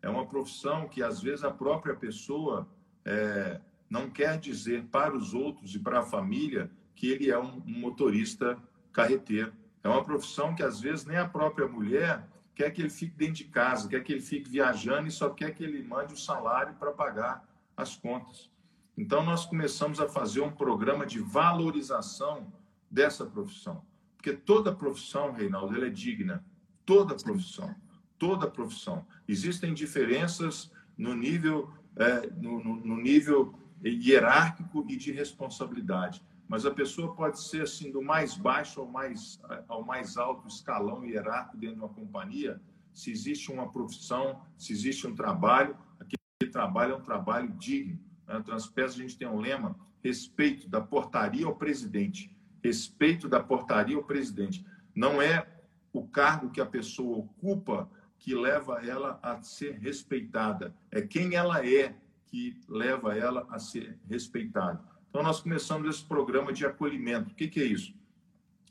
é uma profissão que às vezes a própria pessoa é, não quer dizer para os outros e para a família que ele é um, um motorista carreteiro. É uma profissão que às vezes nem a própria mulher quer que ele fique dentro de casa, quer que ele fique viajando e só quer que ele mande o salário para pagar as contas. Então nós começamos a fazer um programa de valorização dessa profissão, porque toda profissão, Reinaldo, ela é digna. Toda profissão, toda profissão. Existem diferenças no nível, é, no, no, no nível hierárquico e de responsabilidade mas a pessoa pode ser assim do mais baixo ao mais ao mais alto escalão hierárquico dentro de uma companhia. Se existe uma profissão, se existe um trabalho, aquele trabalho é um trabalho digno. Né? Transpes a gente tem um lema: respeito da portaria ao presidente. Respeito da portaria ao presidente. Não é o cargo que a pessoa ocupa que leva ela a ser respeitada, é quem ela é que leva ela a ser respeitada. Então, nós começamos esse programa de acolhimento. O que, que é isso?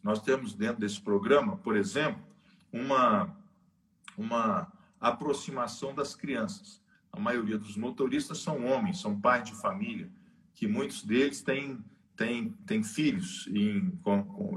Nós temos dentro desse programa, por exemplo, uma, uma aproximação das crianças. A maioria dos motoristas são homens, são pais de família, que muitos deles têm, têm, têm filhos em, com, com,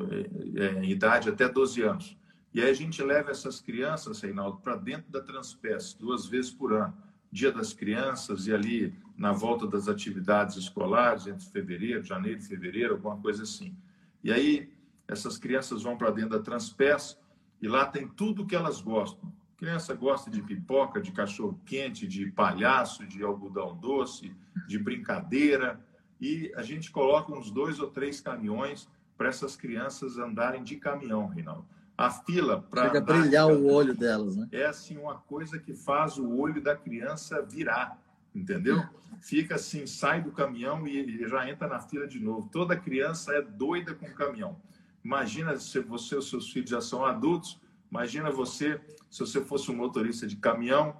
é, em idade até 12 anos. E aí a gente leva essas crianças, Reinaldo, para dentro da Transpes, duas vezes por ano. Dia das Crianças e ali na volta das atividades escolares, entre fevereiro, janeiro e fevereiro, alguma coisa assim. E aí, essas crianças vão para dentro da Transpes e lá tem tudo que elas gostam. A criança gosta de pipoca, de cachorro quente, de palhaço, de algodão doce, de brincadeira. E a gente coloca uns dois ou três caminhões para essas crianças andarem de caminhão, Reinaldo. A fila para. Chega a brilhar o olho delas, né? É assim uma coisa que faz o olho da criança virar entendeu? Fica assim, sai do caminhão e já entra na fila de novo. Toda criança é doida com o caminhão. Imagina se você e os seus filhos já são adultos, imagina você se você fosse um motorista de caminhão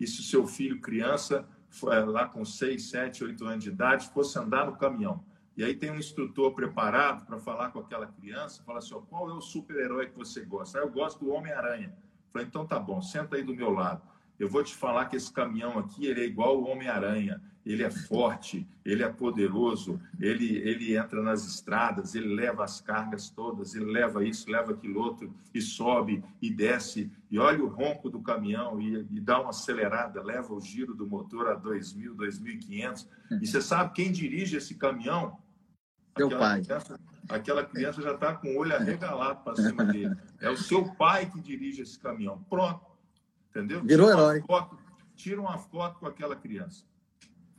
e se o seu filho, criança, lá com 6, 7, 8 anos de idade, fosse andar no caminhão. E aí tem um instrutor preparado para falar com aquela criança, fala assim, ó, qual é o super-herói que você gosta? Ah, eu gosto do Homem-Aranha. Falei, então tá bom, senta aí do meu lado. eu vou te falar que esse caminhão aqui ele é igual o Homem-Aranha. Ele é forte, ele é poderoso, ele, ele entra nas estradas, ele leva as cargas todas, ele leva isso, leva aquilo outro, e sobe e desce, e olha o ronco do caminhão e, e dá uma acelerada, leva o giro do motor a 2.000, 2.500. E você sabe quem dirige esse caminhão? Teu pai. Criança, aquela criança já está com o olho arregalado para cima dele. É o seu pai que dirige esse caminhão. Pronto Entendeu? Virou tira herói. Foto, tira uma foto com aquela criança.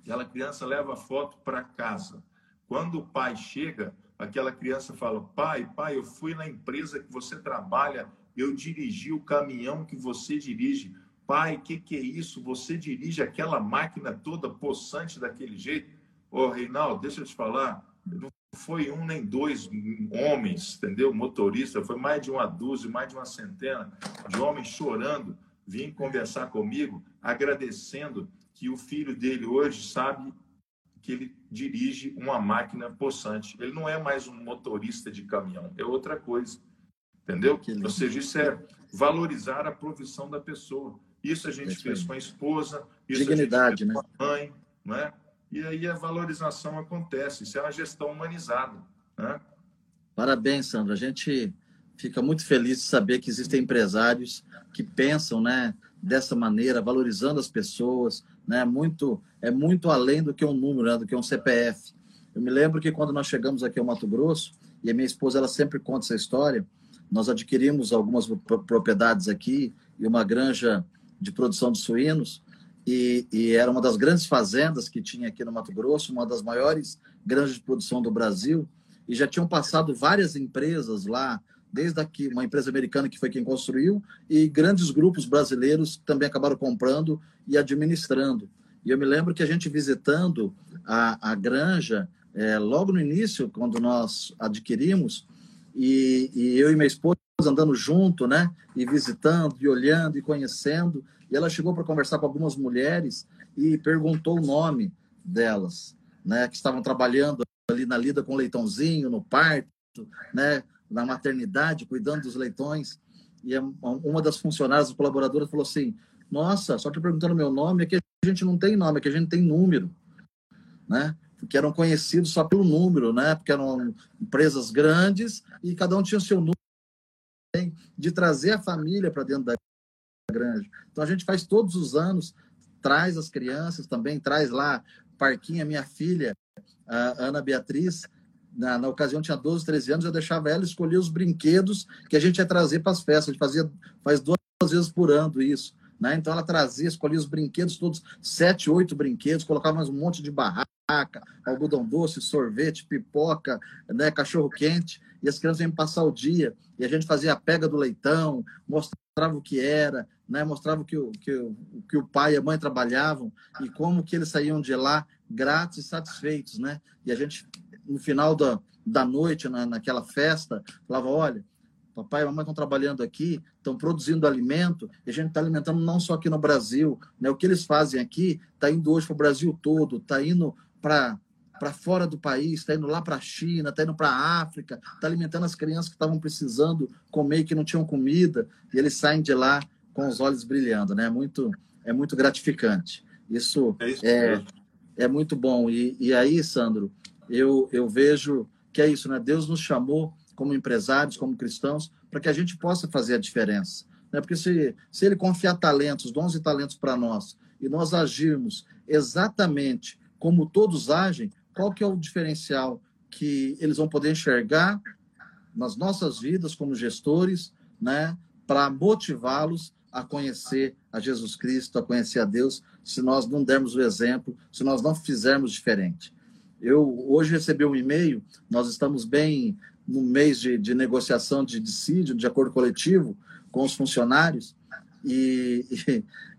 Aquela criança leva a foto para casa. Quando o pai chega, aquela criança fala: Pai, pai, eu fui na empresa que você trabalha, eu dirigi o caminhão que você dirige. Pai, o que, que é isso? Você dirige aquela máquina toda possante daquele jeito? Ô, Reinaldo, deixa eu te falar. Não foi um nem dois homens, entendeu? Motorista, foi mais de uma dúzia, mais de uma centena de homens chorando vir conversar comigo, agradecendo que o filho dele hoje sabe que ele dirige uma máquina possante. Ele não é mais um motorista de caminhão, é outra coisa. Entendeu? Ou seja, isso é valorizar a profissão da pessoa. Isso a gente fez com a esposa, isso Dignidade, a gente fez com a mãe, não é? E aí a valorização acontece. Isso é uma gestão humanizada. Né? Parabéns, Sandro. A gente fica muito feliz de saber que existem empresários que pensam, né, dessa maneira, valorizando as pessoas, né, muito é muito além do que um número, né, do que um CPF. Eu me lembro que quando nós chegamos aqui ao Mato Grosso, e a minha esposa ela sempre conta essa história, nós adquirimos algumas propriedades aqui e uma granja de produção de suínos, e, e, era uma das grandes fazendas que tinha aqui no Mato Grosso, uma das maiores granjas de produção do Brasil, e já tinham passado várias empresas lá, desde aqui, uma empresa americana que foi quem construiu, e grandes grupos brasileiros também acabaram comprando e administrando. E eu me lembro que a gente visitando a, a granja, é, logo no início, quando nós adquirimos, e, e, eu e minha esposa andando junto, né? E visitando, e olhando, e conhecendo. E ela chegou para conversar com algumas mulheres e perguntou o nome delas, né? Que estavam trabalhando ali na lida com leitãozinho, no parto, né? na maternidade, cuidando dos leitões. E uma das funcionárias, colaboradoras, falou assim: Nossa, só te perguntando meu nome, é que a gente não tem nome, é que a gente tem número. Né? Porque eram conhecidos só pelo número, né? porque eram empresas grandes e cada um tinha o seu número de trazer a família para dentro da granja. Então a gente faz todos os anos, traz as crianças também, traz lá Parquinha, minha filha, a Ana Beatriz, na, na ocasião tinha 12, 13 anos, eu deixava ela escolher os brinquedos que a gente ia trazer para as festas. A gente fazia, faz duas vezes por ano isso. Né? Então ela trazia, escolhia os brinquedos, todos sete, oito brinquedos, colocava mais um monte de barraca, algodão doce, sorvete, pipoca, né? cachorro quente, e as crianças iam passar o dia, e a gente fazia a pega do leitão, mostrava o que era, né? mostrava que, o, que, o, que o pai e a mãe trabalhavam, e como que eles saíam de lá gratos e satisfeitos, né? E a gente no final da, da noite, na, naquela festa, falava: olha, papai e mamãe estão trabalhando aqui, estão produzindo alimento, e a gente está alimentando não só aqui no Brasil. Né? O que eles fazem aqui está indo hoje para o Brasil todo, está indo para para fora do país, está indo lá para a China, está indo para a África, está alimentando as crianças que estavam precisando comer que não tinham comida, e eles saem de lá com os olhos brilhando, né? É muito, é muito gratificante. Isso é, isso é, é, muito bom. E, e aí, Sandro, eu, eu vejo que é isso, né? Deus nos chamou como empresários, como cristãos, para que a gente possa fazer a diferença. Né? Porque se, se Ele confiar talentos, dons e talentos para nós, e nós agirmos exatamente como todos agem, qual que é o diferencial que eles vão poder enxergar nas nossas vidas como gestores, né? Para motivá-los a conhecer a Jesus Cristo, a conhecer a Deus, se nós não dermos o exemplo, se nós não fizermos diferente. Eu hoje recebi um e-mail, nós estamos bem no mês de, de negociação de dissídio, de acordo coletivo com os funcionários, e,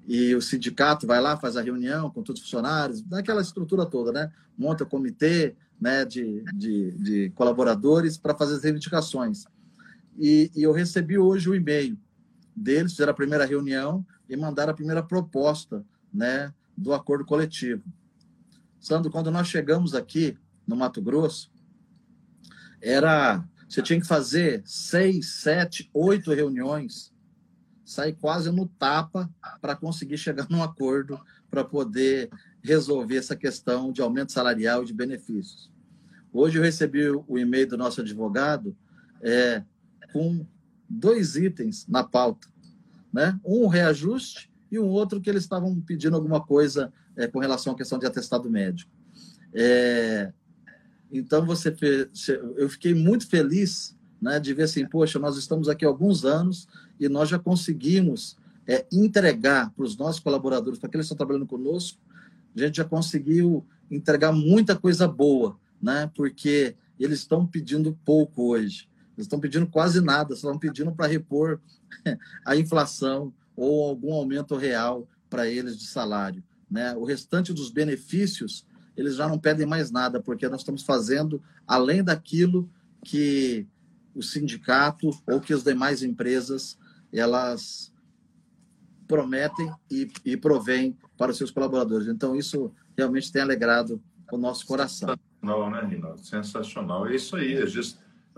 e, e, o sindicato vai lá, faz a reunião com todos os funcionários, daquela estrutura toda, né? Monta o comitê né, de, de, de colaboradores para fazer as reivindicações. E, e eu recebi hoje o e-mail deles, fizeram a primeira reunião e mandaram a primeira proposta né, do acordo coletivo. Sandro, quando nós chegamos aqui no Mato Grosso, era você tinha que fazer seis, sete, oito reuniões, sair quase no tapa para conseguir chegar num acordo para poder resolver essa questão de aumento salarial e de benefícios. Hoje eu recebi o e-mail do nosso advogado é, com dois itens na pauta, né? Um reajuste e um outro que eles estavam pedindo alguma coisa é, com relação à questão de atestado médico. É, então você eu fiquei muito feliz né, de ver assim, poxa, nós estamos aqui há alguns anos e nós já conseguimos é, entregar para os nossos colaboradores, para aqueles que estão trabalhando conosco, a gente já conseguiu entregar muita coisa boa, né? Porque eles estão pedindo pouco hoje. Eles estão pedindo quase nada, estão pedindo para repor <laughs> a inflação ou algum aumento real para eles de salário. Né? O restante dos benefícios, eles já não pedem mais nada, porque nós estamos fazendo além daquilo que o sindicato ou que as demais empresas elas prometem e, e provém para os seus colaboradores. Então, isso realmente tem alegrado o nosso coração. Não, né, Rinaldo? Sensacional. É isso aí. É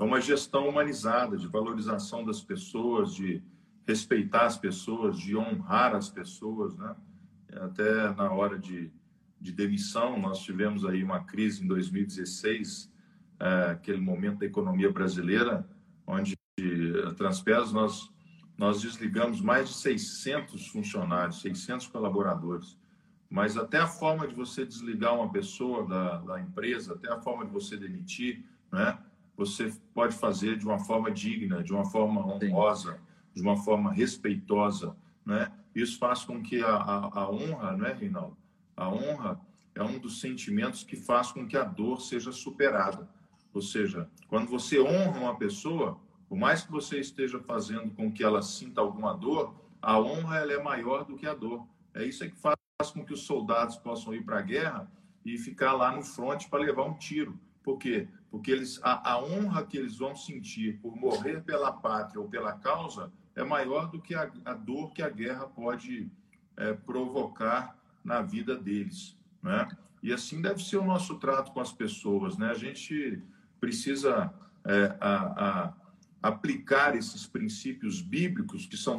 uma gestão humanizada, de valorização das pessoas, de respeitar as pessoas, de honrar as pessoas, né? Até na hora de, de demissão, nós tivemos aí uma crise em 2016, é, aquele momento da economia brasileira, onde a Transpes nós nós desligamos mais de 600 funcionários, 600 colaboradores. Mas até a forma de você desligar uma pessoa da, da empresa, até a forma de você demitir, né? Você pode fazer de uma forma digna, de uma forma honrosa, de uma forma respeitosa. Né? Isso faz com que a, a, a honra, né, Reinaldo? A honra é um dos sentimentos que faz com que a dor seja superada. Ou seja, quando você honra uma pessoa, por mais que você esteja fazendo com que ela sinta alguma dor, a honra ela é maior do que a dor. É isso que faz com que os soldados possam ir para a guerra e ficar lá no fronte para levar um tiro. Por quê? Porque eles, a, a, honra que eles vão sentir por morrer pela pátria ou pela causa é maior do que a, a dor que a guerra pode é, provocar na vida deles. Né? E assim deve ser o nosso trato com as pessoas. Né? A gente precisa é, a, a aplicar esses princípios bíblicos, que são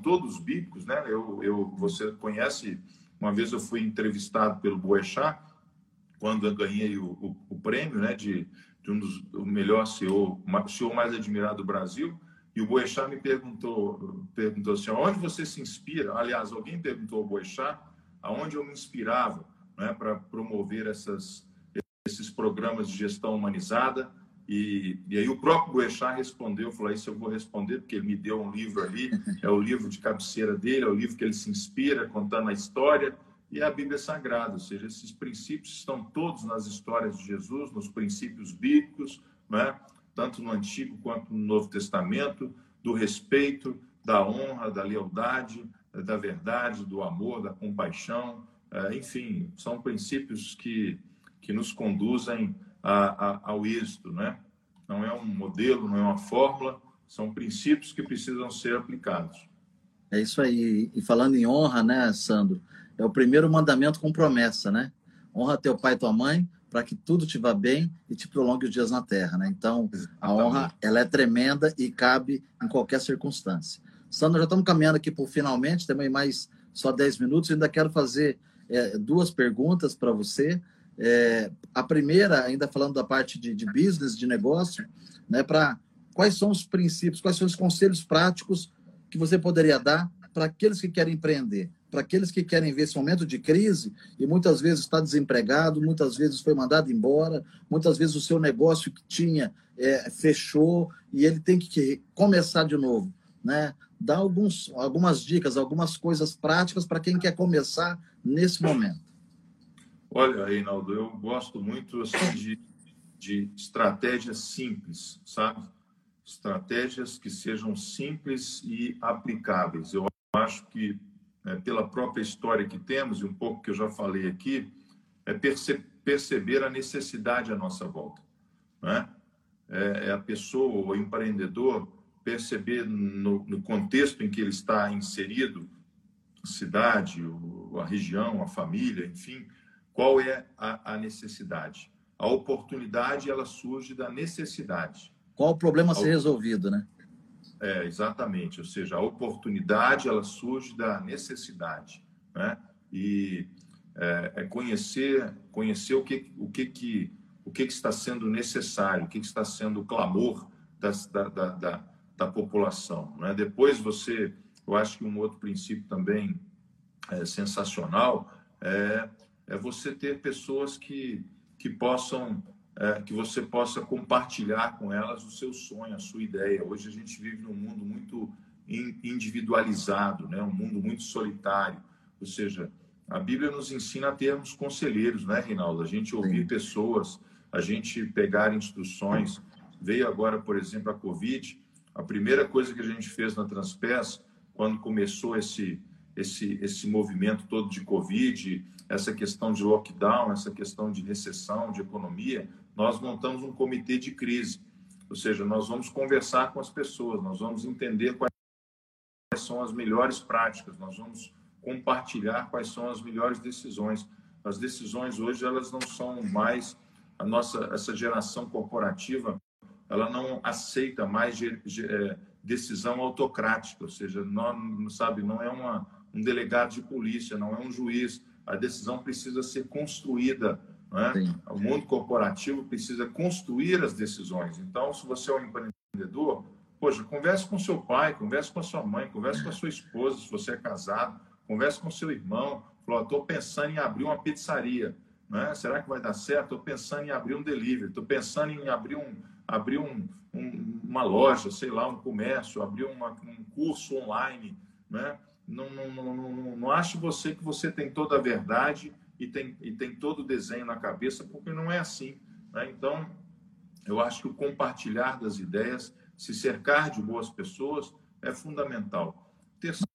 todos bíblicos, né? Eu, eu, você conhece, uma vez eu fui entrevistado pelo Boechat, quando eu ganhei o, o, o prêmio, né, de, de um dos o melhor CEO, o CEO mais admirado do Brasil, e o Boechat me perguntou, perguntou assim, onde você se inspira? Aliás, alguém perguntou ao Boechat aonde eu me inspirava, né, para promover essas esses programas de gestão humanizada e, e aí o próprio Boechat respondeu, falou, isso eu vou responder, porque ele me deu um livro ali, é o livro de cabeceira dele, é o livro que ele se inspira, contando a história, e a Bíblia Sagrada, ou seja, esses princípios estão todos nas histórias de Jesus, nos princípios bíblicos, né? tanto no Antigo quanto no Novo Testamento, do respeito, da honra, da lealdade, da verdade, do amor, da compaixão, é, enfim, são princípios que, que nos conduzem a, a, ao êxito, né? Não é um modelo, não é uma fórmula, são princípios que precisam ser aplicados. É isso aí. E falando em honra, né, Sandro? É o primeiro mandamento com promessa, né? Honra teu pai e tua mãe para que tudo te vá bem e te prolongue os dias na terra, né? Então, a honra, ela é tremenda e cabe em qualquer circunstância. Sandro, já estamos caminhando aqui por finalmente, também mais só 10 minutos. Ainda quero fazer é, duas perguntas para você. É, a primeira, ainda falando da parte de, de business, de negócio, né, para quais são os princípios, quais são os conselhos práticos que você poderia dar para aqueles que querem empreender, para aqueles que querem ver esse momento de crise e muitas vezes está desempregado, muitas vezes foi mandado embora, muitas vezes o seu negócio que tinha é, fechou e ele tem que começar de novo, né? Dá alguns, algumas dicas, algumas coisas práticas para quem quer começar nesse momento. Olha, Reinaldo, eu gosto muito assim, de, de estratégias simples, sabe? Estratégias que sejam simples e aplicáveis. Eu acho que, é, pela própria história que temos, e um pouco que eu já falei aqui, é perce perceber a necessidade à nossa volta. Né? É, é a pessoa, o empreendedor, perceber no, no contexto em que ele está inserido, a cidade, a região, a família, enfim, qual é a, a necessidade? A oportunidade ela surge da necessidade. Qual o problema a ser resolvido, né? É, exatamente. Ou seja, a oportunidade ela surge da necessidade, né? E é, é conhecer, conhecer o que, o que que o que, que está sendo necessário, o que, que está sendo o clamor das, da, da, da, da, população. Né? Depois você, eu acho que um outro princípio também é, sensacional é, é você ter pessoas que, que possam é, que você possa compartilhar com elas o seu sonho, a sua ideia. Hoje a gente vive num mundo muito individualizado, né? um mundo muito solitário. Ou seja, a Bíblia nos ensina a termos conselheiros, né, Reinaldo? A gente ouvir Sim. pessoas, a gente pegar instruções. Veio agora, por exemplo, a Covid. A primeira coisa que a gente fez na Transpes, quando começou esse, esse, esse movimento todo de Covid, essa questão de lockdown, essa questão de recessão, de economia, nós montamos um comitê de crise. Ou seja, nós vamos conversar com as pessoas, nós vamos entender quais são as melhores práticas, nós vamos compartilhar quais são as melhores decisões. As decisões hoje elas não são mais a nossa essa geração corporativa, ela não aceita mais é, decisão autocrática, ou seja, não sabe, não é uma, um delegado de polícia, não é um juiz. A decisão precisa ser construída né? O mundo corporativo precisa construir as decisões. Então, se você é um empreendedor, poxa, converse com seu pai, converse com a sua mãe, converse com a sua esposa, se você é casado, converse com seu irmão. Falou, estou pensando em abrir uma pizzaria. Né? Será que vai dar certo? Estou pensando em abrir um delivery, estou pensando em abrir, um, abrir um, um, uma loja, sei lá, um comércio, abrir uma, um curso online. Né? Não, não, não, não, não ache você que você tem toda a verdade e tem, e tem todo o desenho na cabeça, porque não é assim. Né? Então, eu acho que o compartilhar das ideias, se cercar de boas pessoas, é fundamental. Terceiro,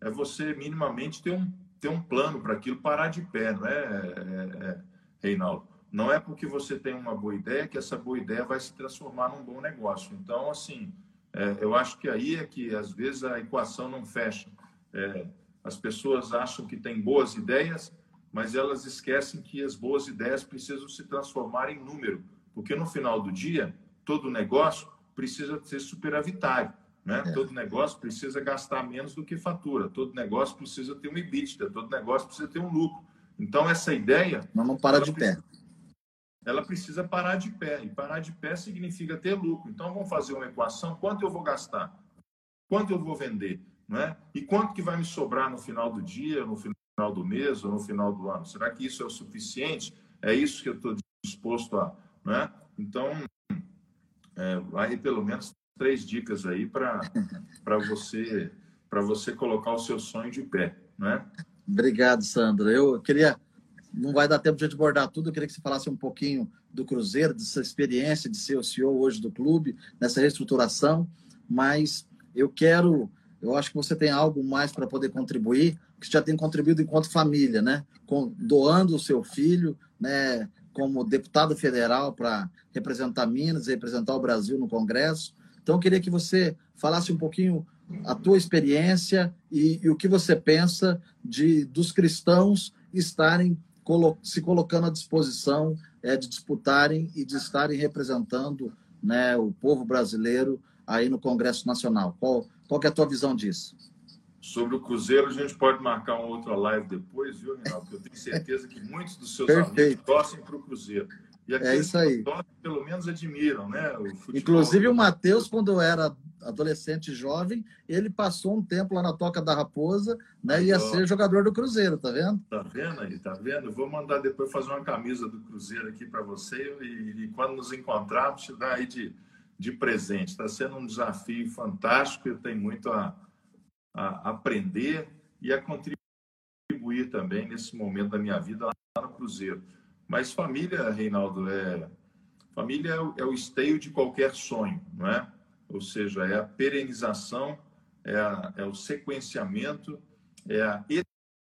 é você minimamente ter um, ter um plano para aquilo parar de pé, não é, é, é, Reinaldo? Não é porque você tem uma boa ideia que essa boa ideia vai se transformar num bom negócio. Então, assim, é, eu acho que aí é que às vezes a equação não fecha. É, as pessoas acham que têm boas ideias, mas elas esquecem que as boas ideias precisam se transformar em número, porque no final do dia, todo negócio precisa ser superavitário. Né? É. Todo negócio precisa gastar menos do que fatura, todo negócio precisa ter um EBITDA, todo negócio precisa ter um lucro. Então, essa ideia. Mas não para de pé. Ela precisa parar de pé. E parar de pé significa ter lucro. Então, vamos fazer uma equação: quanto eu vou gastar? Quanto eu vou vender? Não é? E quanto que vai me sobrar no final do dia, no final do mês ou no final do ano? Será que isso é o suficiente? É isso que eu estou disposto a. Né? Então, é, aí pelo menos três dicas aí para você para você colocar o seu sonho de pé, né? Obrigado, Sandra. Eu queria, não vai dar tempo de abordar tudo, eu queria que você falasse um pouquinho do Cruzeiro, dessa experiência de ser o CEO hoje do clube, nessa reestruturação, mas eu quero, eu acho que você tem algo mais para poder contribuir, que já tem contribuído enquanto família, né? Com, doando o seu filho, né? Como deputado federal para representar Minas, representar o Brasil no Congresso. Então, eu queria que você falasse um pouquinho a tua experiência e, e o que você pensa de dos cristãos estarem colo se colocando à disposição é, de disputarem e de estarem representando né, o povo brasileiro aí no Congresso Nacional. Qual, qual é a tua visão disso? Sobre o Cruzeiro, a gente pode marcar uma outra live depois, viu, Reinaldo? Porque eu tenho certeza que muitos dos seus Perfeito. amigos torcem para o Cruzeiro. E é isso aí. Torcem, pelo menos admiram, né? O Inclusive o Matheus, quando era adolescente jovem, ele passou um tempo lá na Toca da Raposa, né? Ia ser jogador do Cruzeiro, tá vendo? Tá vendo aí, tá vendo? Eu vou mandar depois fazer uma camisa do Cruzeiro aqui para você e, e, quando nos encontrarmos, te dar aí de, de presente. Está sendo um desafio fantástico, eu tenho muito a a aprender e a contribuir também nesse momento da minha vida lá no Cruzeiro. Mas família, Reinaldo, é família é o, é o esteio de qualquer sonho, não é? Ou seja, é a perenização, é, a, é o sequenciamento, é a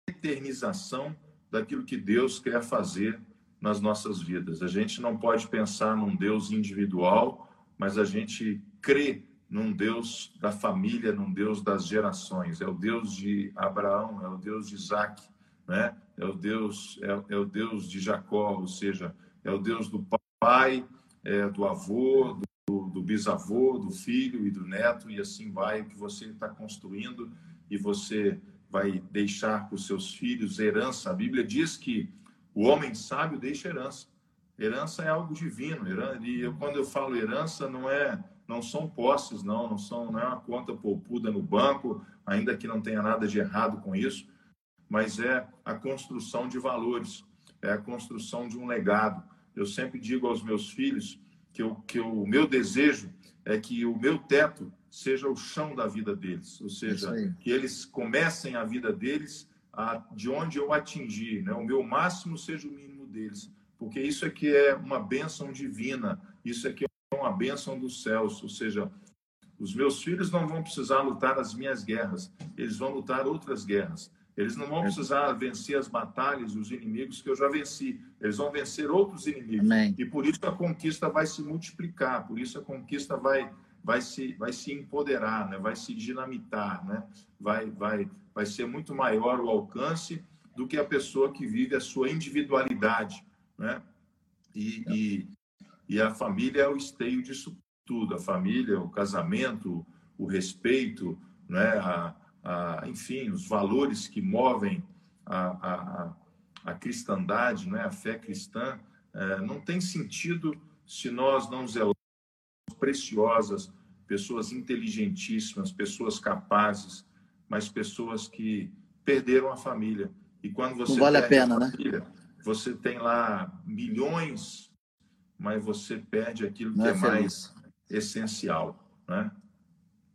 eternização daquilo que Deus quer fazer nas nossas vidas. A gente não pode pensar num Deus individual, mas a gente crê num Deus da família, num Deus das gerações. É o Deus de Abraão, é o Deus de Isaac, né? é, o Deus, é, é o Deus de Jacó, ou seja, é o Deus do pai, é, do avô, do, do bisavô, do filho e do neto, e assim vai que você está construindo e você vai deixar para os seus filhos herança. A Bíblia diz que o homem sábio deixa herança. Herança é algo divino. E eu, quando eu falo herança, não é, não são posses, não, não são, não é uma conta poupuda no banco, ainda que não tenha nada de errado com isso, mas é a construção de valores, é a construção de um legado. Eu sempre digo aos meus filhos que, eu, que o meu desejo é que o meu teto seja o chão da vida deles, ou seja, que eles comecem a vida deles a, de onde eu atingir, né? o meu máximo seja o mínimo deles, porque isso é que é uma bênção divina, isso é que é uma bênção dos céus, ou seja, os meus filhos não vão precisar lutar as minhas guerras, eles vão lutar outras guerras. Eles não vão precisar vencer as batalhas e os inimigos que eu já venci. Eles vão vencer outros inimigos. Amém. E por isso a conquista vai se multiplicar, por isso a conquista vai vai se vai se empoderar, né? Vai se dinamitar, né? Vai vai vai ser muito maior o alcance do que a pessoa que vive a sua individualidade, né? E, e, e a família é o esteio disso tudo. A família, o casamento, o respeito, né? A, a, enfim, os valores que movem a, a, a cristandade, né? A fé cristã, é, não tem sentido se nós não zelamos preciosas, pessoas inteligentíssimas, pessoas capazes, mas pessoas que perderam a família. E quando você Não vale a pena, a né? família, né? Você tem lá milhões, mas você perde aquilo Não que é, é mais essencial, né?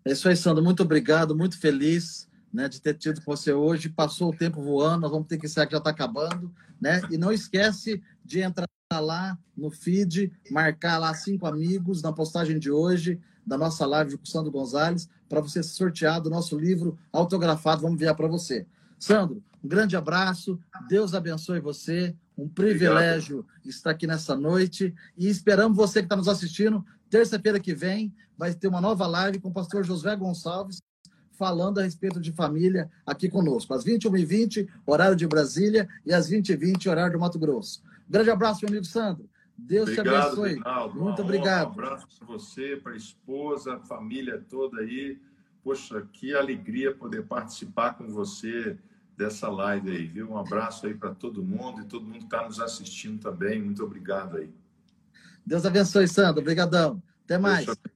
É isso aí, Sandro. Muito obrigado, muito feliz né, de ter tido com você hoje. Passou o tempo voando, nós vamos ter que encerrar que já está acabando. Né? E não esquece de entrar lá no feed, marcar lá cinco amigos na postagem de hoje da nossa live com o Sandro Gonzalez para você ser sorteado o nosso livro autografado. Vamos enviar para você. Sandro, um grande abraço. Deus abençoe você. Um privilégio Obrigado. estar aqui nessa noite. E esperamos você que está nos assistindo. Terça-feira que vem vai ter uma nova live com o pastor Josué Gonçalves falando a respeito de família aqui conosco. Às 21h20, horário de Brasília, e às 20h20, horário de Mato Grosso. Grande abraço, meu amigo Sandro. Deus obrigado, te abençoe. Muito obrigado. Um abraço para você, para a esposa, a família toda aí. Poxa, que alegria poder participar com você dessa live aí, viu? Um abraço aí para todo mundo e todo mundo que está nos assistindo também. Muito obrigado aí. Deus abençoe, Sandro. Obrigadão. Até mais.